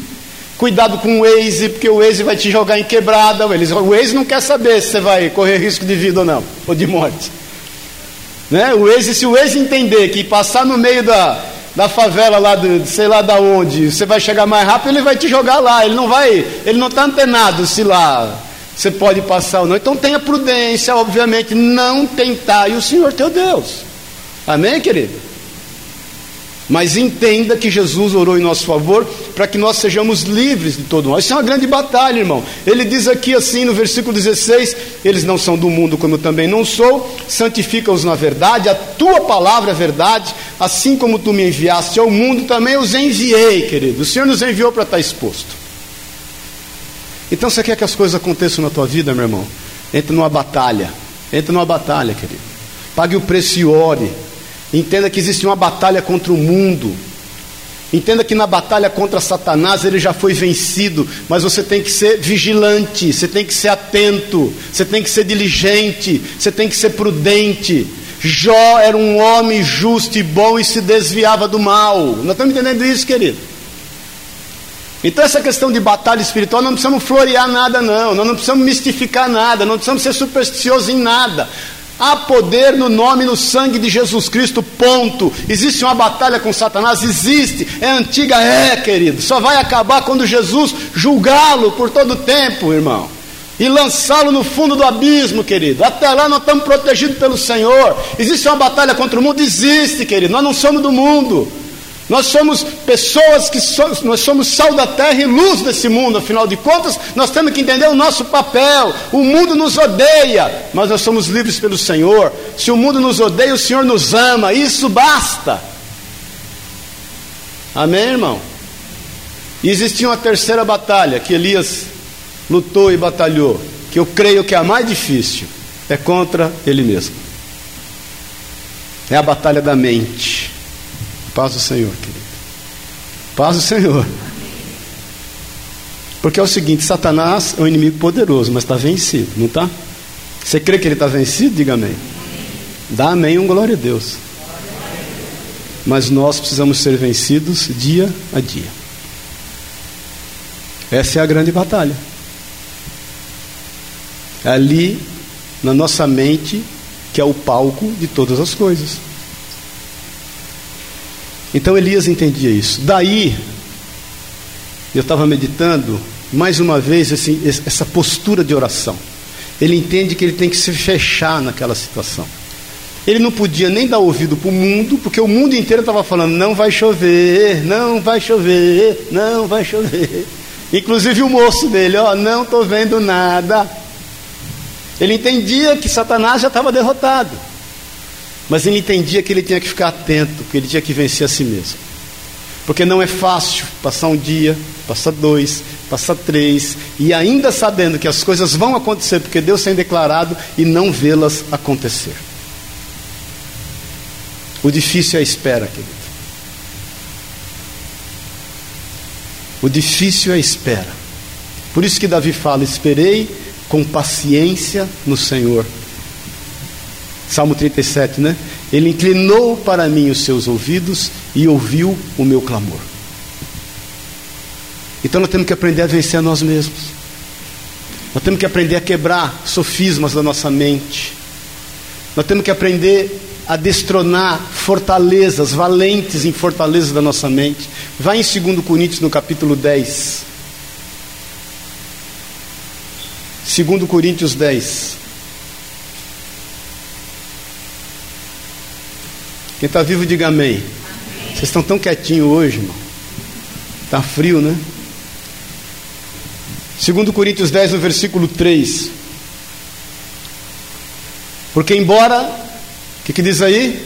Cuidado com o Waze, porque o Waze vai te jogar em quebrada. O Waze não quer saber se você vai correr risco de vida ou não, ou de morte. Né? O Waze, se o Waze entender que passar no meio da, da favela lá, do, sei lá da onde, você vai chegar mais rápido, ele vai te jogar lá. Ele não vai, ele não está antenado se lá você pode passar ou não. Então tenha prudência, obviamente, não tentar e o Senhor teu Deus. Amém, querido? Mas entenda que Jesus orou em nosso favor para que nós sejamos livres de todo mal. Isso é uma grande batalha, irmão. Ele diz aqui assim no versículo 16: Eles não são do mundo, como eu também não sou, santifica-os na verdade, a tua palavra é verdade, assim como tu me enviaste ao mundo, também os enviei, querido. O Senhor nos enviou para estar exposto. Então você quer que as coisas aconteçam na tua vida, meu irmão? Entre numa batalha. Entre numa batalha, querido. Pague o preço e ore. Entenda que existe uma batalha contra o mundo. Entenda que na batalha contra Satanás ele já foi vencido, mas você tem que ser vigilante, você tem que ser atento, você tem que ser diligente, você tem que ser prudente. Jó era um homem justo e bom e se desviava do mal. Nós estamos entendendo isso, querido? Então, essa questão de batalha espiritual, não precisamos florear nada, não. Nós não precisamos mistificar nada, não precisamos ser supersticiosos em nada. Há poder no nome e no sangue de Jesus Cristo, ponto. Existe uma batalha com Satanás? Existe. É antiga? É, querido. Só vai acabar quando Jesus julgá-lo por todo o tempo, irmão. E lançá-lo no fundo do abismo, querido. Até lá nós estamos protegidos pelo Senhor. Existe uma batalha contra o mundo? Existe, querido. Nós não somos do mundo. Nós somos pessoas que somos, nós somos sal da terra e luz desse mundo, afinal de contas, nós temos que entender o nosso papel. O mundo nos odeia, mas nós somos livres pelo Senhor. Se o mundo nos odeia, o Senhor nos ama, isso basta. Amém, irmão? E existia uma terceira batalha que Elias lutou e batalhou, que eu creio que é a mais difícil, é contra ele mesmo. É a batalha da mente. Paz do Senhor, querido. Paz do Senhor. Porque é o seguinte: Satanás é um inimigo poderoso, mas está vencido, não está? Você crê que ele está vencido? Diga amém. Dá amém, um glória a Deus. Mas nós precisamos ser vencidos dia a dia. Essa é a grande batalha. É ali, na nossa mente, que é o palco de todas as coisas. Então Elias entendia isso. Daí, eu estava meditando, mais uma vez, esse, essa postura de oração. Ele entende que ele tem que se fechar naquela situação. Ele não podia nem dar ouvido para o mundo, porque o mundo inteiro estava falando: não vai chover, não vai chover, não vai chover. Inclusive o moço dele: ó, não estou vendo nada. Ele entendia que Satanás já estava derrotado, mas ele entendia que ele tinha que ficar atento, que ele tinha que vencer a si mesmo. Porque não é fácil passar um dia, passar dois, passar três, e ainda sabendo que as coisas vão acontecer, porque Deus tem declarado, e não vê-las acontecer. O difícil é a espera, querido. O difícil é a espera. Por isso que Davi fala: Esperei com paciência no Senhor. Salmo 37, né? Ele inclinou para mim os seus ouvidos e ouviu o meu clamor. Então nós temos que aprender a vencer a nós mesmos. Nós temos que aprender a quebrar sofismas da nossa mente. Nós temos que aprender a destronar fortalezas, valentes em fortalezas da nossa mente. Vai em 2 Coríntios no capítulo 10. 2 Coríntios 10. Quem está vivo, diga amém. Vocês estão tão quietinhos hoje, irmão. Está frio, né? 2 Coríntios 10, no versículo 3. Porque embora, o que, que diz aí?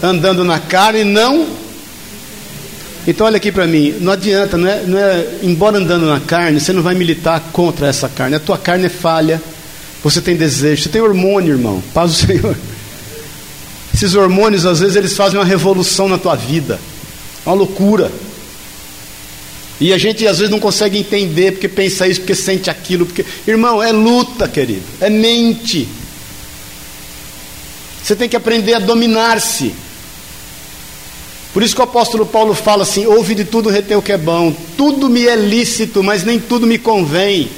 Andando na carne, não. Então olha aqui para mim, não adianta, não é, não é, embora andando na carne, você não vai militar contra essa carne. A tua carne é falha, você tem desejo, você tem hormônio, irmão. Paz do Senhor. Esses hormônios, às vezes, eles fazem uma revolução na tua vida. Uma loucura. E a gente às vezes não consegue entender porque pensa isso, porque sente aquilo, porque irmão, é luta, querido, é mente. Você tem que aprender a dominar-se. Por isso que o apóstolo Paulo fala assim: ouve de tudo reter o que é bom, tudo me é lícito, mas nem tudo me convém.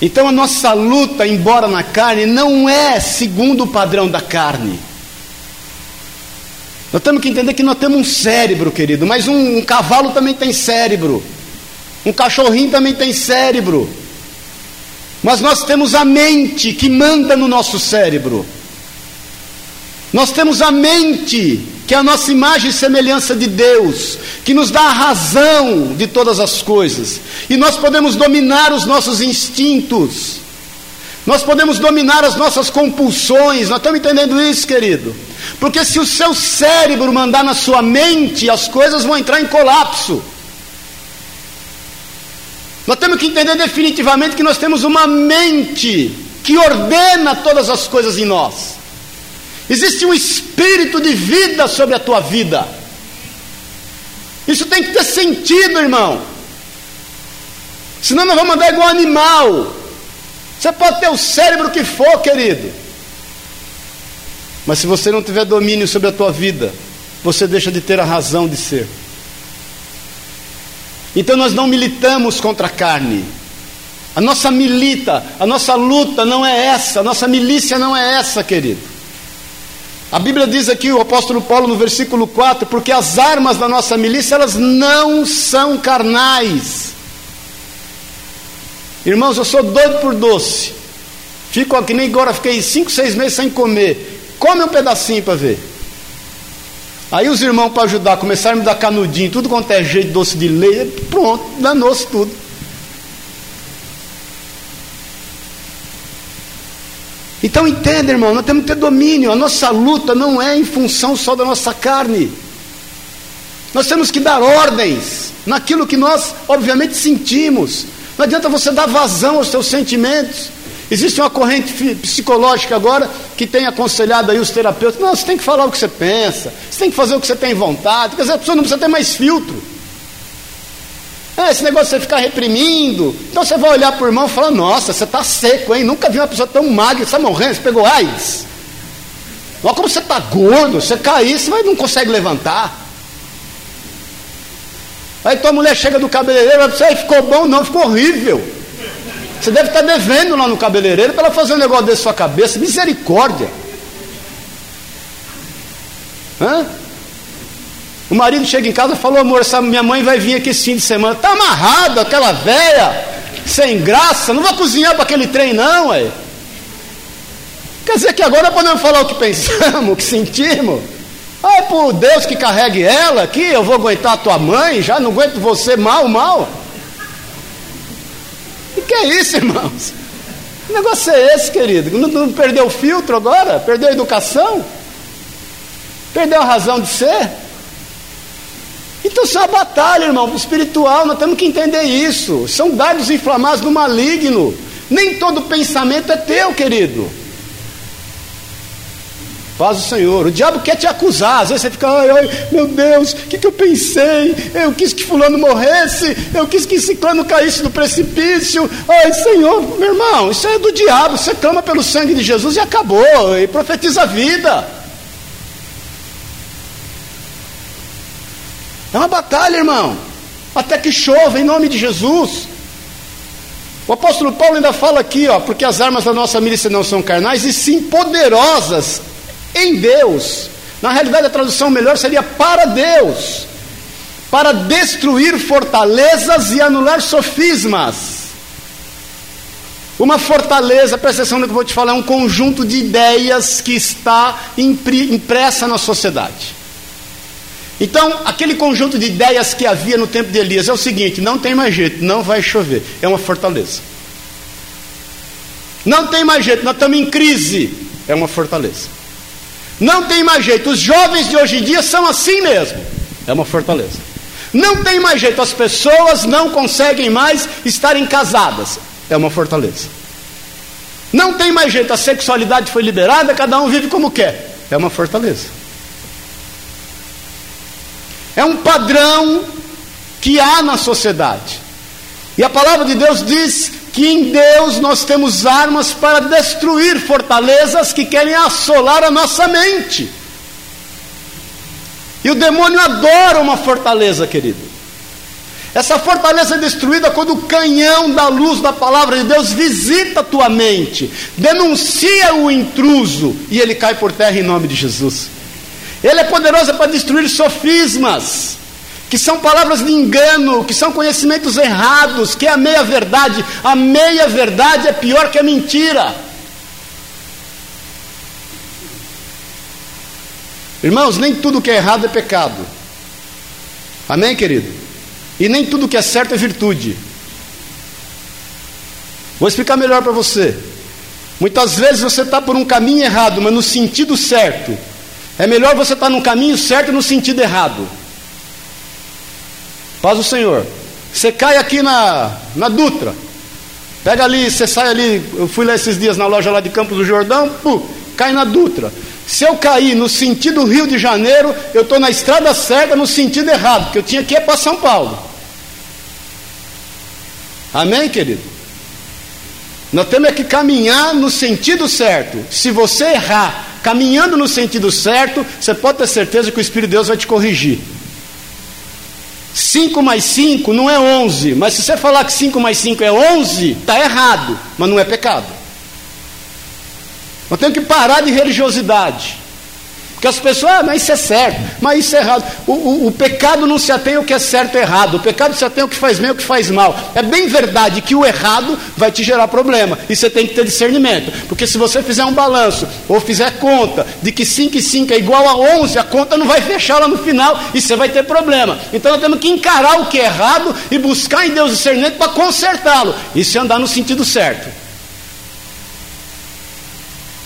Então a nossa luta, embora na carne, não é segundo o padrão da carne. Nós temos que entender que nós temos um cérebro, querido, mas um, um cavalo também tem cérebro, um cachorrinho também tem cérebro, mas nós temos a mente que manda no nosso cérebro. Nós temos a mente, que é a nossa imagem e semelhança de Deus, que nos dá a razão de todas as coisas, e nós podemos dominar os nossos instintos, nós podemos dominar as nossas compulsões, nós estamos entendendo isso, querido? Porque se o seu cérebro mandar na sua mente, as coisas vão entrar em colapso. Nós temos que entender definitivamente que nós temos uma mente que ordena todas as coisas em nós. Existe um espírito de vida sobre a tua vida. Isso tem que ter sentido, irmão. Senão nós vamos andar igual animal. Você pode ter o cérebro que for, querido. Mas se você não tiver domínio sobre a tua vida, você deixa de ter a razão de ser. Então nós não militamos contra a carne. A nossa milita, a nossa luta não é essa, a nossa milícia não é essa, querido. A Bíblia diz aqui, o apóstolo Paulo, no versículo 4, porque as armas da nossa milícia, elas não são carnais. Irmãos, eu sou doido por doce. Fico aqui, nem agora, fiquei cinco, seis meses sem comer. Come um pedacinho para ver. Aí os irmãos, para ajudar, começaram a me dar canudinho, tudo quanto é jeito, doce de leite, pronto, danou-se tudo. Então entenda, irmão, nós temos que ter domínio. A nossa luta não é em função só da nossa carne. Nós temos que dar ordens naquilo que nós, obviamente, sentimos. Não adianta você dar vazão aos seus sentimentos. Existe uma corrente psicológica agora que tem aconselhado aí os terapeutas: não, você tem que falar o que você pensa, você tem que fazer o que você tem vontade. Quer dizer, a pessoa não precisa ter mais filtro. É, esse negócio de você ficar reprimindo. Então você vai olhar para o irmão e falar: Nossa, você está seco, hein? Nunca vi uma pessoa tão magra, você está morrendo, você pegou AIDS. Olha como você está gordo, você cair, você não consegue levantar. Aí tua mulher chega do cabeleireiro e fala: ficou bom? Não, ficou horrível. Você deve estar tá devendo lá no cabeleireiro para ela fazer um negócio desse sua cabeça. Misericórdia. Hã? O marido chega em casa e falou, amor, essa minha mãe vai vir aqui esse fim de semana. Está amarrado, aquela velha, sem graça, não vou cozinhar para aquele trem, não, ué. Quer dizer que agora podemos falar o que pensamos, o que sentimos. É por Deus que carregue ela aqui, eu vou aguentar a tua mãe, já não aguento você mal, mal. O que é isso, irmãos? Que negócio é esse, querido? Não, não perdeu o filtro agora? Perdeu a educação? Perdeu a razão de ser? Então isso é uma batalha, irmão, espiritual, nós temos que entender isso. São dados inflamados do maligno. Nem todo pensamento é teu, querido. Paz o Senhor. O diabo quer te acusar. Às vezes você fica, ai, ai, meu Deus, o que, que eu pensei? Eu quis que fulano morresse, eu quis que ciclano caísse no precipício. Ai, Senhor, meu irmão, isso é do diabo. Você clama pelo sangue de Jesus e acabou. E profetiza a vida. É uma batalha, irmão. Até que chova em nome de Jesus. O apóstolo Paulo ainda fala aqui, ó, porque as armas da nossa milícia não são carnais, e sim poderosas em Deus. Na realidade, a tradução melhor seria para Deus, para destruir fortalezas e anular sofismas. Uma fortaleza, presta atenção no que eu vou te falar, é um conjunto de ideias que está impressa na sociedade. Então, aquele conjunto de ideias que havia no tempo de Elias é o seguinte: não tem mais jeito, não vai chover. É uma fortaleza. Não tem mais jeito, nós estamos em crise. É uma fortaleza. Não tem mais jeito, os jovens de hoje em dia são assim mesmo. É uma fortaleza. Não tem mais jeito, as pessoas não conseguem mais estarem casadas. É uma fortaleza. Não tem mais jeito, a sexualidade foi liberada, cada um vive como quer. É uma fortaleza. É um padrão que há na sociedade. E a palavra de Deus diz que em Deus nós temos armas para destruir fortalezas que querem assolar a nossa mente. E o demônio adora uma fortaleza, querido. Essa fortaleza é destruída quando o canhão da luz da palavra de Deus visita a tua mente, denuncia o intruso e ele cai por terra em nome de Jesus. Ele é poderoso para destruir sofismas, que são palavras de engano, que são conhecimentos errados, que é a meia-verdade. A meia-verdade é pior que a mentira. Irmãos, nem tudo que é errado é pecado. Amém, querido? E nem tudo que é certo é virtude. Vou explicar melhor para você. Muitas vezes você está por um caminho errado, mas no sentido certo. É melhor você estar no caminho certo no sentido errado. Paz o Senhor. Você cai aqui na, na Dutra. Pega ali, você sai ali. Eu fui lá esses dias na loja lá de Campos do Jordão, pô, cai na Dutra. Se eu cair no sentido Rio de Janeiro, eu estou na estrada certa no sentido errado, porque eu tinha que ir para São Paulo. Amém, querido? Nós temos que caminhar no sentido certo. Se você errar caminhando no sentido certo, você pode ter certeza que o Espírito de Deus vai te corrigir. 5 mais 5 não é 11, mas se você falar que 5 mais 5 é 11, está errado, mas não é pecado. Nós temos que parar de religiosidade. Porque as pessoas, ah, mas isso é certo, mas isso é errado. O, o, o, pecado não se atém ao que é certo e errado, o pecado se atém ao que faz bem e ao que faz mal. É bem verdade que o errado vai te gerar problema, e você tem que ter discernimento. Porque se você fizer um balanço, ou fizer conta de que 5 e 5 é igual a 11, a conta não vai fechar lá no final, e você vai ter problema. Então nós temos que encarar o que é errado e buscar em Deus discernimento para consertá-lo. Isso é andar no sentido certo.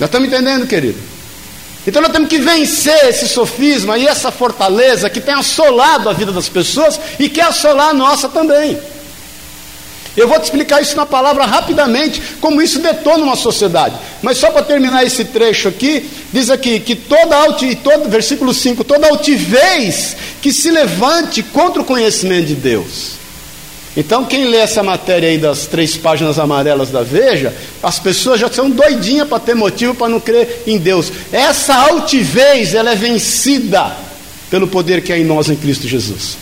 Já estamos entendendo, querido? Então nós temos que vencer esse sofisma e essa fortaleza que tem assolado a vida das pessoas e quer assolar a nossa também. Eu vou te explicar isso na palavra rapidamente, como isso detona uma sociedade. Mas só para terminar esse trecho aqui, diz aqui que toda altivez, todo, versículo 5, toda altivez que se levante contra o conhecimento de Deus. Então, quem lê essa matéria aí das três páginas amarelas da Veja, as pessoas já são doidinhas para ter motivo para não crer em Deus. Essa altivez, ela é vencida pelo poder que é em nós em Cristo Jesus.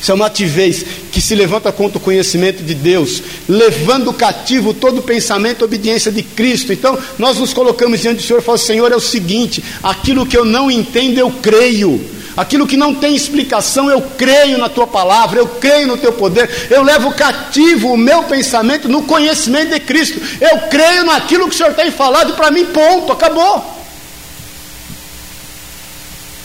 Isso é uma altivez que se levanta contra o conhecimento de Deus, levando cativo todo o pensamento e obediência de Cristo. Então, nós nos colocamos diante do Senhor e falamos: Senhor, é o seguinte, aquilo que eu não entendo, eu creio. Aquilo que não tem explicação, eu creio na tua palavra, eu creio no teu poder, eu levo cativo o meu pensamento no conhecimento de Cristo, eu creio naquilo que o Senhor tem falado para mim, ponto, acabou.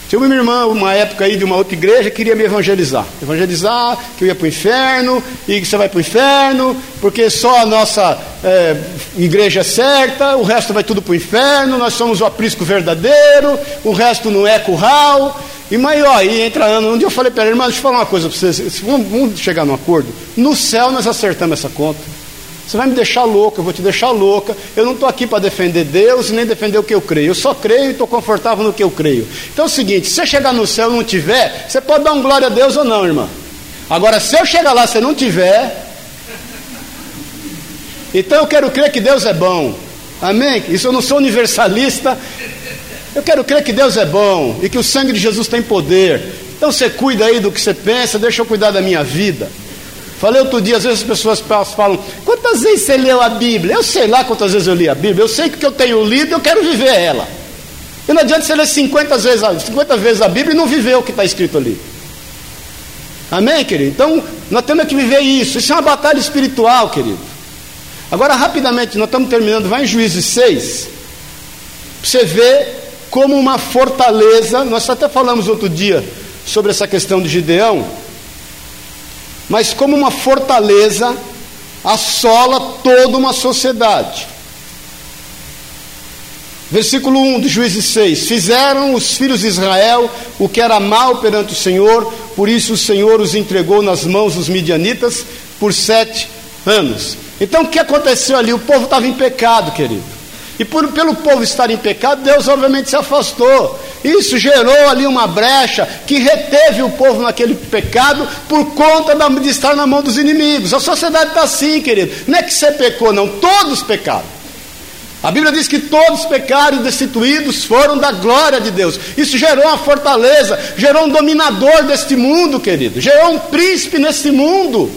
Tinha uma irmã, uma época aí de uma outra igreja, queria me evangelizar. Evangelizar, que eu ia para o inferno, e que você vai para o inferno, porque só a nossa é, igreja é certa, o resto vai tudo para o inferno, nós somos o aprisco verdadeiro, o resto não é curral. E maior, aí entra ano. Dia eu falei para ela, irmã, deixa eu falar uma coisa para vocês. Vamos, chegar num acordo? No céu nós acertamos essa conta. Você vai me deixar louca, eu vou te deixar louca. Eu não estou aqui para defender Deus nem defender o que eu creio. Eu só creio e estou confortável no que eu creio. Então é o seguinte: se você chegar no céu e não tiver, você pode dar um glória a Deus ou não, irmã. Agora, se eu chegar lá e você não tiver, então eu quero crer que Deus é bom. Amém? Isso eu não sou universalista. Eu quero crer que Deus é bom e que o sangue de Jesus tem poder. Então você cuida aí do que você pensa, deixa eu cuidar da minha vida. Falei outro dia, às vezes as pessoas falam: quantas vezes você leu a Bíblia? Eu sei lá quantas vezes eu li a Bíblia, eu sei que eu tenho lido e eu quero viver ela. E não adianta você ler 50 vezes, 50 vezes a Bíblia e não viver o que está escrito ali. Amém, querido? Então, nós temos que viver isso. Isso é uma batalha espiritual, querido. Agora, rapidamente, nós estamos terminando, vai em Juízes 6. Você vê como uma fortaleza. Nós até falamos outro dia sobre essa questão de Gideão mas como uma fortaleza assola toda uma sociedade. Versículo 1 de Juízes 6: Fizeram os filhos de Israel o que era mal perante o Senhor, por isso o Senhor os entregou nas mãos dos midianitas por sete anos. Então o que aconteceu ali? O povo estava em pecado, querido. E por, pelo povo estar em pecado, Deus obviamente se afastou. Isso gerou ali uma brecha que reteve o povo naquele pecado por conta de estar na mão dos inimigos. A sociedade está assim, querido. Não é que você pecou, não, todos pecaram. A Bíblia diz que todos pecaram e destituídos foram da glória de Deus. Isso gerou uma fortaleza, gerou um dominador deste mundo, querido, gerou um príncipe neste mundo.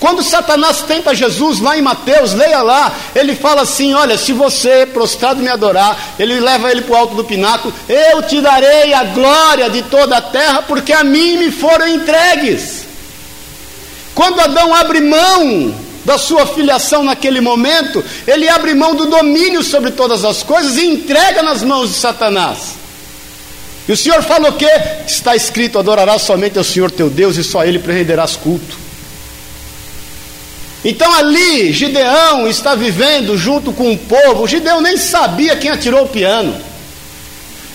Quando Satanás tenta Jesus lá em Mateus, leia lá, ele fala assim: Olha, se você prostrado me adorar, ele leva ele para o alto do pináculo, eu te darei a glória de toda a terra, porque a mim me foram entregues. Quando Adão abre mão da sua filiação naquele momento, ele abre mão do domínio sobre todas as coisas e entrega nas mãos de Satanás. E o Senhor falou o que? Está escrito: adorarás somente ao Senhor teu Deus e só a Ele renderás culto. Então ali, Gideão está vivendo junto com o povo. Gideão nem sabia quem atirou o piano.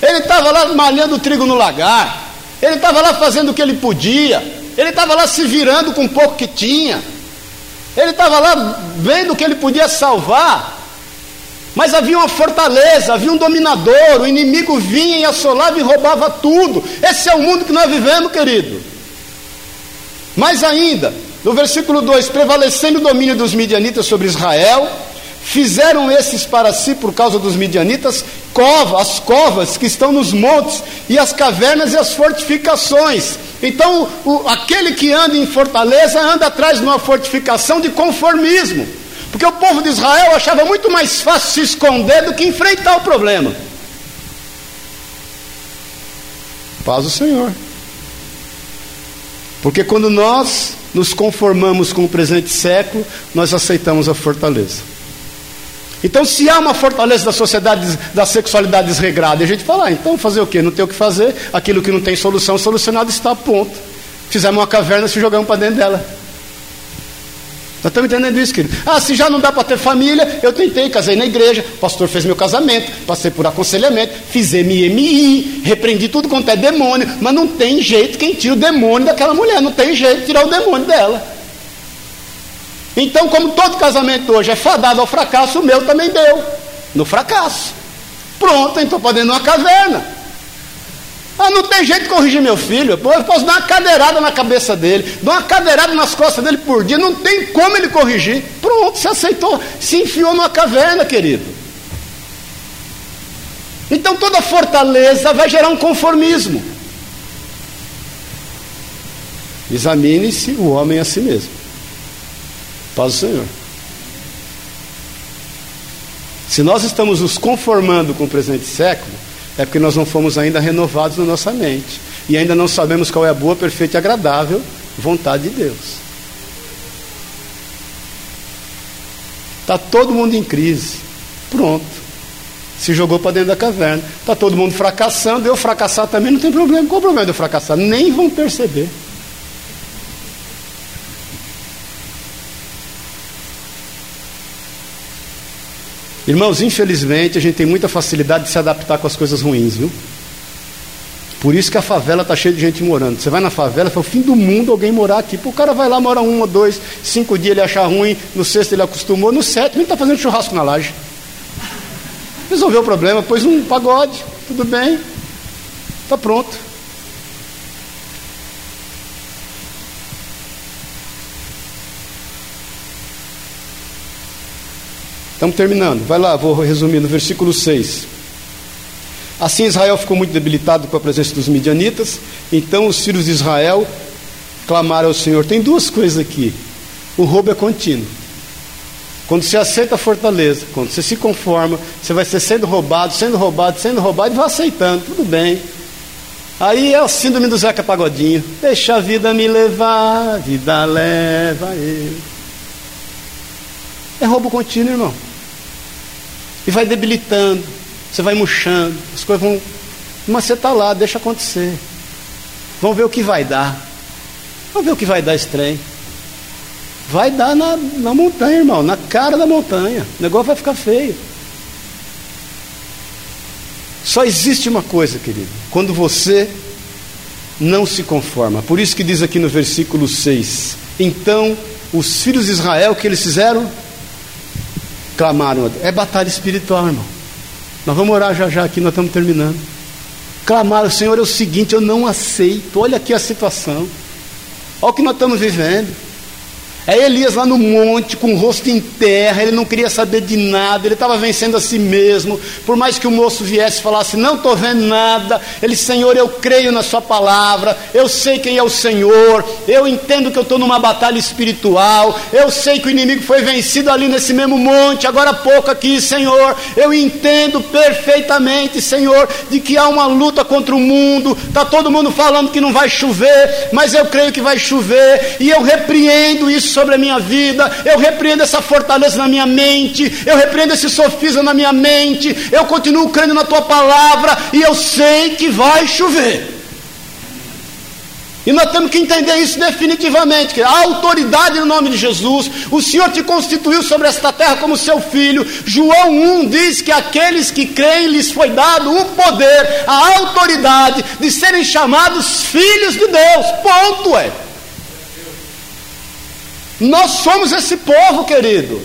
Ele estava lá malhando trigo no lagar. Ele estava lá fazendo o que ele podia. Ele estava lá se virando com o pouco que tinha. Ele estava lá vendo o que ele podia salvar. Mas havia uma fortaleza, havia um dominador. O inimigo vinha e assolava e roubava tudo. Esse é o mundo que nós vivemos, querido. Mais ainda, no versículo 2: prevalecendo o domínio dos midianitas sobre Israel, fizeram esses para si, por causa dos midianitas, cova, as covas que estão nos montes, e as cavernas e as fortificações. Então, o, aquele que anda em fortaleza anda atrás de uma fortificação de conformismo, porque o povo de Israel achava muito mais fácil se esconder do que enfrentar o problema. Paz o Senhor. Porque quando nós nos conformamos com o presente século, nós aceitamos a fortaleza. Então, se há uma fortaleza da sociedade da sexualidade desregrada, a gente fala, ah, então fazer o quê? Não tem o que fazer, aquilo que não tem solução, solucionado está a ponto. Fizemos uma caverna e se jogamos para dentro dela. Nós estamos entendendo isso, querido. Ah, se já não dá para ter família, eu tentei, casei na igreja, o pastor fez meu casamento, passei por aconselhamento, fiz MMI, repreendi tudo quanto é demônio, mas não tem jeito quem tira o demônio daquela mulher, não tem jeito de tirar o demônio dela. Então, como todo casamento hoje é fadado ao fracasso, o meu também deu, no fracasso. Pronto, então podendo uma caverna. Ah, não tem jeito de corrigir meu filho. Eu posso dar uma cadeirada na cabeça dele, dar uma cadeirada nas costas dele por dia. Não tem como ele corrigir. Pronto, se aceitou, se enfiou numa caverna, querido. Então toda fortaleza vai gerar um conformismo. Examine-se o homem a si mesmo. Paz do Senhor. Se nós estamos nos conformando com o presente século, é porque nós não fomos ainda renovados na nossa mente. E ainda não sabemos qual é a boa, perfeita e agradável vontade de Deus. Está todo mundo em crise. Pronto. Se jogou para dentro da caverna. Está todo mundo fracassando. Eu fracassar também não tem problema. Qual o problema de eu fracassar? Nem vão perceber. Irmãos, infelizmente a gente tem muita facilidade de se adaptar com as coisas ruins, viu? Por isso que a favela está cheia de gente morando. Você vai na favela, é o fim do mundo alguém morar aqui. o cara vai lá, mora um, dois, cinco dias ele acha ruim, no sexto ele acostumou, no sétimo ele está fazendo churrasco na laje. Resolveu o problema, pôs um pagode, tudo bem, está pronto. Estamos terminando. Vai lá, vou resumir no versículo 6. Assim Israel ficou muito debilitado com a presença dos midianitas. Então os filhos de Israel clamaram ao Senhor. Tem duas coisas aqui. O roubo é contínuo. Quando você aceita a fortaleza, quando você se conforma, você vai ser sendo roubado, sendo roubado, sendo roubado e vai aceitando, tudo bem. Aí é o síndrome do Zeca Pagodinho. Deixa a vida me levar, vida leva eu. É roubo contínuo, irmão. E vai debilitando, você vai murchando, as coisas vão. Mas você está lá, deixa acontecer. Vamos ver o que vai dar. Vamos ver o que vai dar esse trem. Vai dar na, na montanha, irmão, na cara da montanha. O negócio vai ficar feio. Só existe uma coisa, querido, quando você não se conforma. Por isso que diz aqui no versículo 6: Então os filhos de Israel, que eles fizeram? Clamaram. É batalha espiritual, irmão. Nós vamos orar já já aqui, nós estamos terminando. Clamaram, Senhor, é o seguinte, eu não aceito. Olha aqui a situação. Olha o que nós estamos vivendo. É Elias lá no monte, com o rosto em terra, ele não queria saber de nada, ele estava vencendo a si mesmo. Por mais que o moço viesse e falasse: Não estou vendo nada, ele, Senhor, eu creio na Sua palavra, eu sei quem é o Senhor, eu entendo que eu estou numa batalha espiritual, eu sei que o inimigo foi vencido ali nesse mesmo monte, agora há pouco aqui, Senhor, eu entendo perfeitamente, Senhor, de que há uma luta contra o mundo, está todo mundo falando que não vai chover, mas eu creio que vai chover, e eu repreendo isso sobre a minha vida, eu repreendo essa fortaleza na minha mente, eu repreendo esse sofisma na minha mente, eu continuo crendo na tua palavra e eu sei que vai chover. E nós temos que entender isso definitivamente. Que a autoridade no nome de Jesus, o Senhor te constituiu sobre esta terra como seu filho. João 1 diz que aqueles que creem lhes foi dado o poder, a autoridade de serem chamados filhos de Deus. Ponto é. Nós somos esse povo, querido.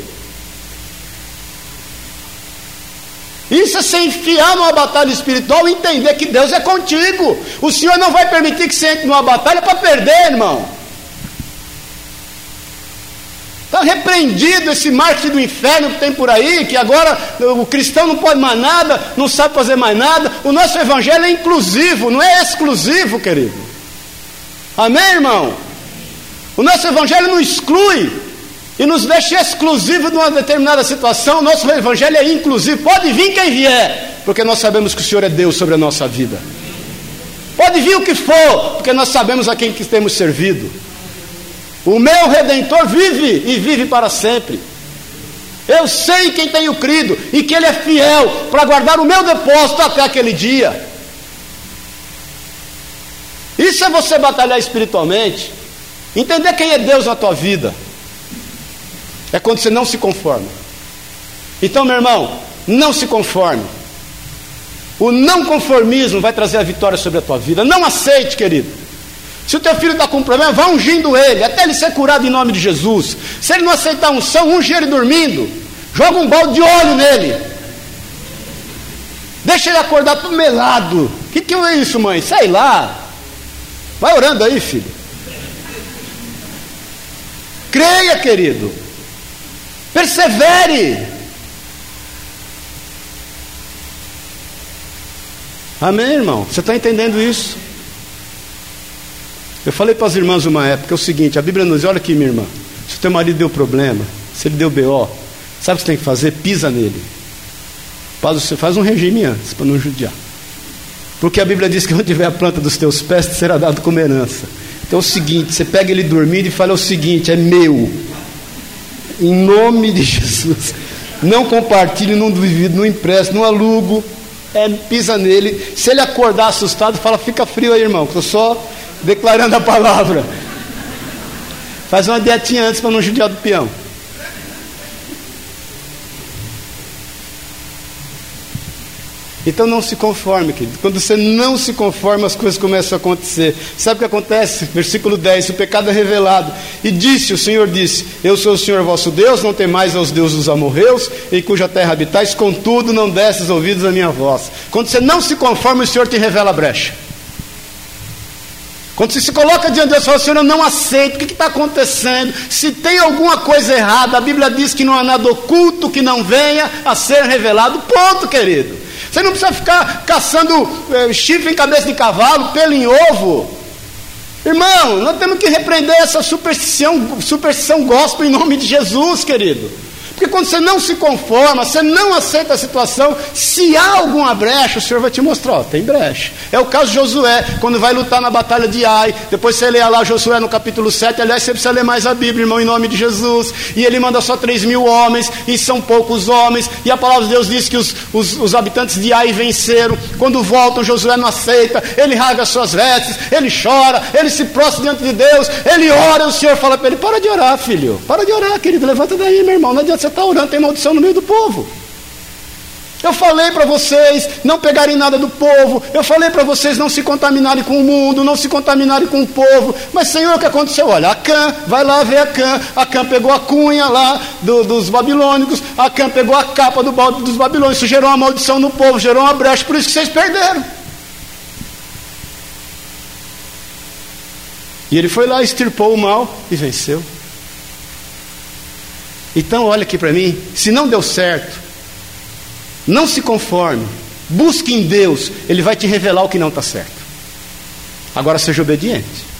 Isso é se enfiar numa batalha espiritual e entender que Deus é contigo. O Senhor não vai permitir que você entre numa batalha para perder, irmão. Está repreendido esse marketing do inferno que tem por aí, que agora o cristão não pode mais nada, não sabe fazer mais nada. O nosso evangelho é inclusivo, não é exclusivo, querido. Amém, irmão? O nosso evangelho não exclui e nos deixa exclusivo de uma determinada situação. O nosso evangelho é inclusivo. Pode vir quem vier, porque nós sabemos que o Senhor é Deus sobre a nossa vida. Pode vir o que for, porque nós sabemos a quem que temos servido. O meu redentor vive e vive para sempre. Eu sei quem tenho crido e que Ele é fiel para guardar o meu depósito até aquele dia. Isso é você batalhar espiritualmente. Entender quem é Deus na tua vida. É quando você não se conforma. Então, meu irmão, não se conforme. O não conformismo vai trazer a vitória sobre a tua vida. Não aceite, querido. Se o teu filho está com um problema, vá ungindo ele, até ele ser curado em nome de Jesus. Se ele não aceitar unção, unge ele dormindo. Joga um balde de óleo nele. Deixa ele acordar melado. O que, que é isso, mãe? Sei lá. Vai orando aí, filho. Creia, querido. Persevere. Amém, irmão? Você está entendendo isso? Eu falei para as irmãs uma época é o seguinte: a Bíblia nos diz, olha aqui, minha irmã. Se o teu marido deu problema, se ele deu BO, sabe o que você tem que fazer? Pisa nele. Você faz um regime antes, para não judiar. Porque a Bíblia diz que onde tiver a planta dos teus pés, será dado como herança. Então é o seguinte: você pega ele dormindo e fala o seguinte: é meu. Em nome de Jesus. Não compartilhe, não divido, não empreste, não alugo. É, pisa nele. Se ele acordar assustado, fala: fica frio aí, irmão, estou só declarando a palavra. Faz uma dietinha antes para não judiar do peão. Então não se conforme, querido. Quando você não se conforma, as coisas começam a acontecer. Sabe o que acontece? Versículo 10: o pecado é revelado. E disse: O Senhor disse: Eu sou o Senhor vosso Deus, não temais aos deuses dos amorreus, em cuja terra habitais, contudo não desses ouvidos à minha voz. Quando você não se conforma, o Senhor te revela a brecha. Quando você se coloca diante de Deus e fala, Senhor, eu não aceito, o que está acontecendo? Se tem alguma coisa errada, a Bíblia diz que não há nada oculto que não venha a ser revelado. Ponto, querido. Você não precisa ficar caçando é, chifre em cabeça de cavalo, pelo em ovo. Irmão, nós temos que repreender essa superstição, superstição gospel em nome de Jesus, querido. Porque quando você não se conforma, você não aceita a situação, se há alguma brecha, o Senhor vai te mostrar, ó, tem brecha. É o caso de Josué, quando vai lutar na batalha de Ai, depois você lê lá Josué no capítulo 7, aliás, você precisa ler mais a Bíblia, irmão, em nome de Jesus. E ele manda só 3 mil homens, e são poucos homens, e a palavra de Deus diz que os, os, os habitantes de Ai venceram. Quando voltam, Josué não aceita, ele rasga suas vestes, ele chora, ele se prostra diante de Deus, ele ora, o Senhor fala para ele: para de orar, filho, para de orar, querido, levanta daí, meu irmão, não adianta você está orando, tem maldição no meio do povo. Eu falei para vocês não pegarem nada do povo. Eu falei para vocês não se contaminarem com o mundo, não se contaminarem com o povo. Mas, Senhor, o que aconteceu? Olha, Acã, vai lá ver Acã. Acã pegou a cunha lá do, dos babilônicos. Acã pegou a capa do, dos babilônicos. Isso gerou uma maldição no povo, gerou uma brecha. Por isso que vocês perderam. E ele foi lá, extirpou o mal e venceu. Então, olha aqui para mim: se não deu certo, não se conforme, busque em Deus, Ele vai te revelar o que não está certo. Agora seja obediente.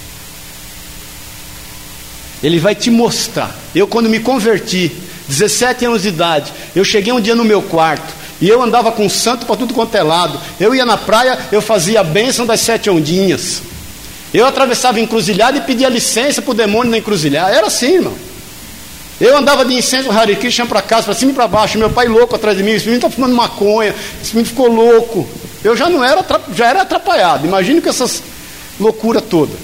Ele vai te mostrar. Eu, quando me converti, 17 anos de idade, eu cheguei um dia no meu quarto. E eu andava com santo para tudo quanto é lado. Eu ia na praia, eu fazia a bênção das sete ondinhas. Eu atravessava encruzilhada e pedia licença para o demônio na encruzilhada. Era assim, irmão. Eu andava de incenso Hare Krishna para casa, para cima e para baixo, meu pai louco atrás de mim, esse menino está fumando maconha, esse menino ficou louco. Eu já não era, já era atrapalhado, imagine com essas loucuras todas.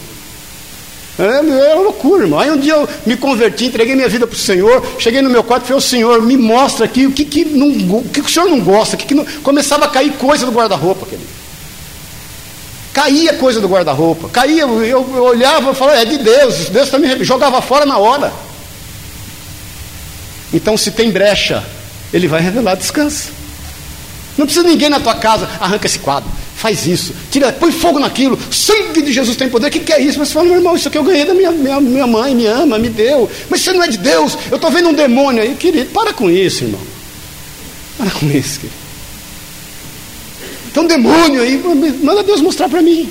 É, era loucura, irmão. Aí um dia eu me converti, entreguei minha vida para o Senhor, cheguei no meu quarto e falei, o Senhor, me mostra aqui o que, que, não, o, que, o Senhor não gosta, o que, que não... começava a cair coisa do guarda-roupa, querido. Caía coisa do guarda-roupa, caía, eu, eu olhava e falava, é de Deus, Deus também jogava fora na hora. Então, se tem brecha, ele vai revelar descanso. Não precisa ninguém na tua casa, arranca esse quadro, faz isso, tira, põe fogo naquilo, sangue de Jesus tem poder, o que, que é isso? Mas você fala, meu irmão, isso aqui eu ganhei da minha, minha, minha mãe, me ama, me deu, mas você não é de Deus, eu estou vendo um demônio aí, querido, para com isso, irmão. Para com isso, querido. Tem um demônio aí, manda Deus mostrar para mim.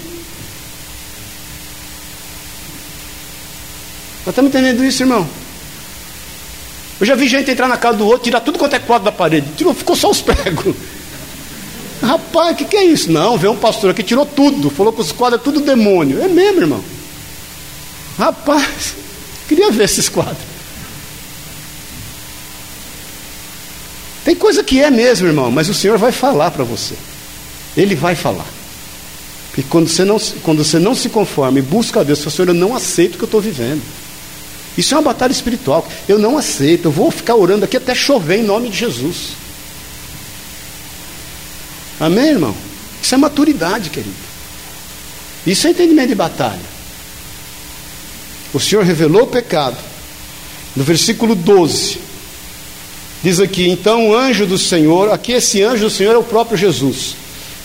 Nós estamos entendendo isso, irmão? Eu já vi gente entrar na casa do outro, tirar tudo quanto é quadro da parede. Tirou, ficou só os pregos. Rapaz, o que, que é isso? Não, veio um pastor aqui, tirou tudo. Falou que os quadros é tudo demônio. É mesmo, irmão. Rapaz, queria ver esses quadros. Tem coisa que é mesmo, irmão, mas o Senhor vai falar para você. Ele vai falar. Porque quando você não, quando você não se conforma e busca a Deus, Senhor, eu não aceito o que eu estou vivendo. Isso é uma batalha espiritual. Eu não aceito. Eu vou ficar orando aqui até chover em nome de Jesus. Amém, irmão? Isso é maturidade, querido. Isso é entendimento de batalha. O Senhor revelou o pecado. No versículo 12, diz aqui: Então o anjo do Senhor, aqui esse anjo do Senhor é o próprio Jesus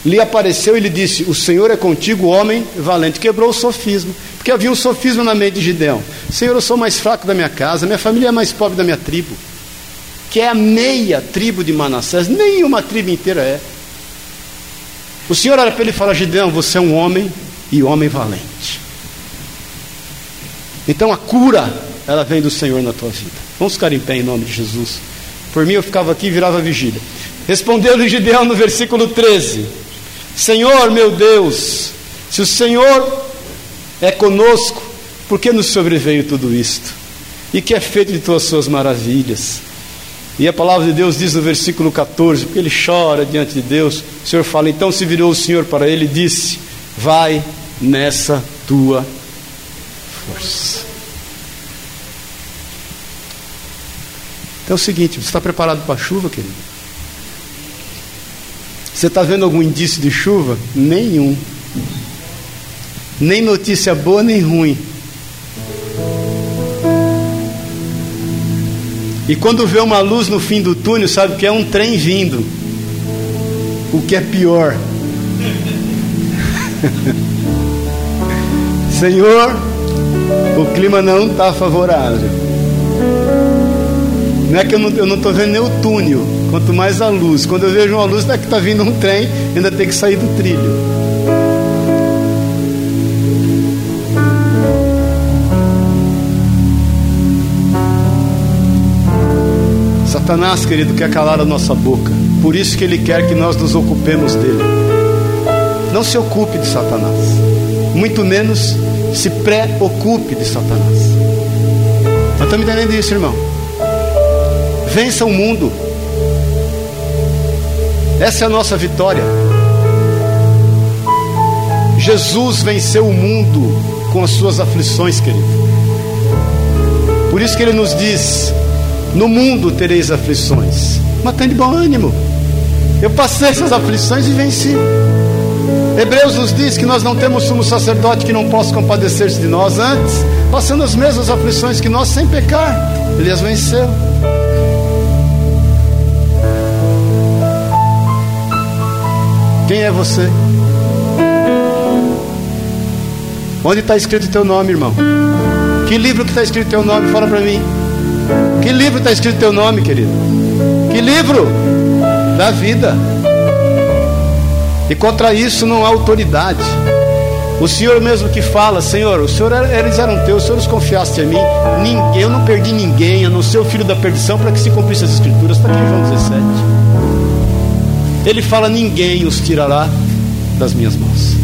lhe apareceu e lhe disse: O Senhor é contigo, homem valente. Quebrou o sofismo, porque havia um sofismo na mente de Gideão: Senhor, eu sou mais fraco da minha casa, minha família é mais pobre da minha tribo, que é a meia tribo de Manassés, nenhuma tribo inteira é. O Senhor olha para ele e fala: Gideão, você é um homem e homem valente. Então a cura, ela vem do Senhor na tua vida. Vamos ficar em pé em nome de Jesus. Por mim eu ficava aqui e virava vigília. Respondeu-lhe Gideão no versículo 13: Senhor meu Deus, se o Senhor é conosco, por que nos sobreveio tudo isto? E que é feito de todas as suas maravilhas? E a palavra de Deus diz no versículo 14, porque ele chora diante de Deus, o Senhor fala, então se virou o Senhor para ele e disse: Vai nessa tua força. Então é o seguinte, você está preparado para a chuva, querido? Você está vendo algum indício de chuva? Nenhum. Nem notícia boa nem ruim. E quando vê uma luz no fim do túnel, sabe que é um trem vindo. O que é pior. Senhor, o clima não está favorável. Não é que eu não estou vendo nem o túnel, quanto mais a luz. Quando eu vejo uma luz, é que está vindo um trem, ainda tem que sair do trilho. Satanás, querido, quer calar a nossa boca. Por isso que ele quer que nós nos ocupemos dele. Não se ocupe de Satanás. Muito menos se preocupe de Satanás. Nós estamos entendendo isso, irmão. Vença o mundo. Essa é a nossa vitória. Jesus venceu o mundo com as suas aflições, querido. Por isso que ele nos diz: No mundo tereis aflições, mas tem de bom ânimo. Eu passei essas aflições e venci. Hebreus nos diz que nós não temos sumo sacerdote que não possa compadecer-se de nós antes, passando as mesmas aflições que nós sem pecar. Ele as venceu. Quem é você? Onde está escrito o teu nome, irmão? Que livro que está escrito o teu nome? Fala para mim. Que livro está escrito teu nome, querido? Que livro? Da vida. E contra isso não há autoridade. O Senhor mesmo que fala, Senhor, o Senhor eles eram teus, o Senhor os confiaste a mim. Eu não perdi ninguém, a não ser o filho da perdição, para que se cumprisse as escrituras. Está aqui em João 17. Ele fala: Ninguém os tirará das minhas mãos.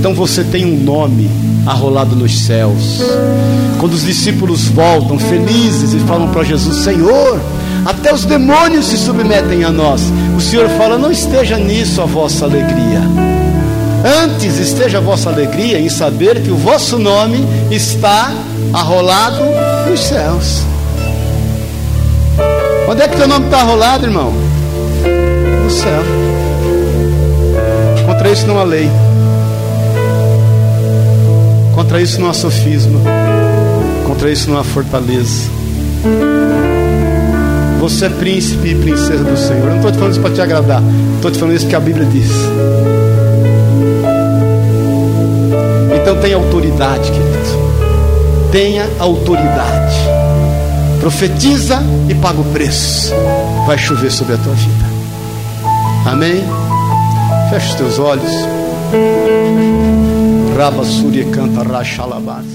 Então você tem um nome arrolado nos céus. Quando os discípulos voltam felizes e falam para Jesus: Senhor, até os demônios se submetem a nós. O Senhor fala: Não esteja nisso a vossa alegria. Antes esteja a vossa alegria em saber que o vosso nome está arrolado nos céus. Onde é que teu nome está rolado, irmão? No céu. Contra isso não há lei. Contra isso não há sofisma. Contra isso não há fortaleza. Você é príncipe e princesa do Senhor. Eu não estou te falando isso para te agradar. Estou te falando isso porque a Bíblia diz. Então tenha autoridade, querido. Tenha autoridade. Profetiza e paga o preço. Vai chover sobre a tua vida. Amém? Feche os teus olhos. Raba Surya canta Rachalabas.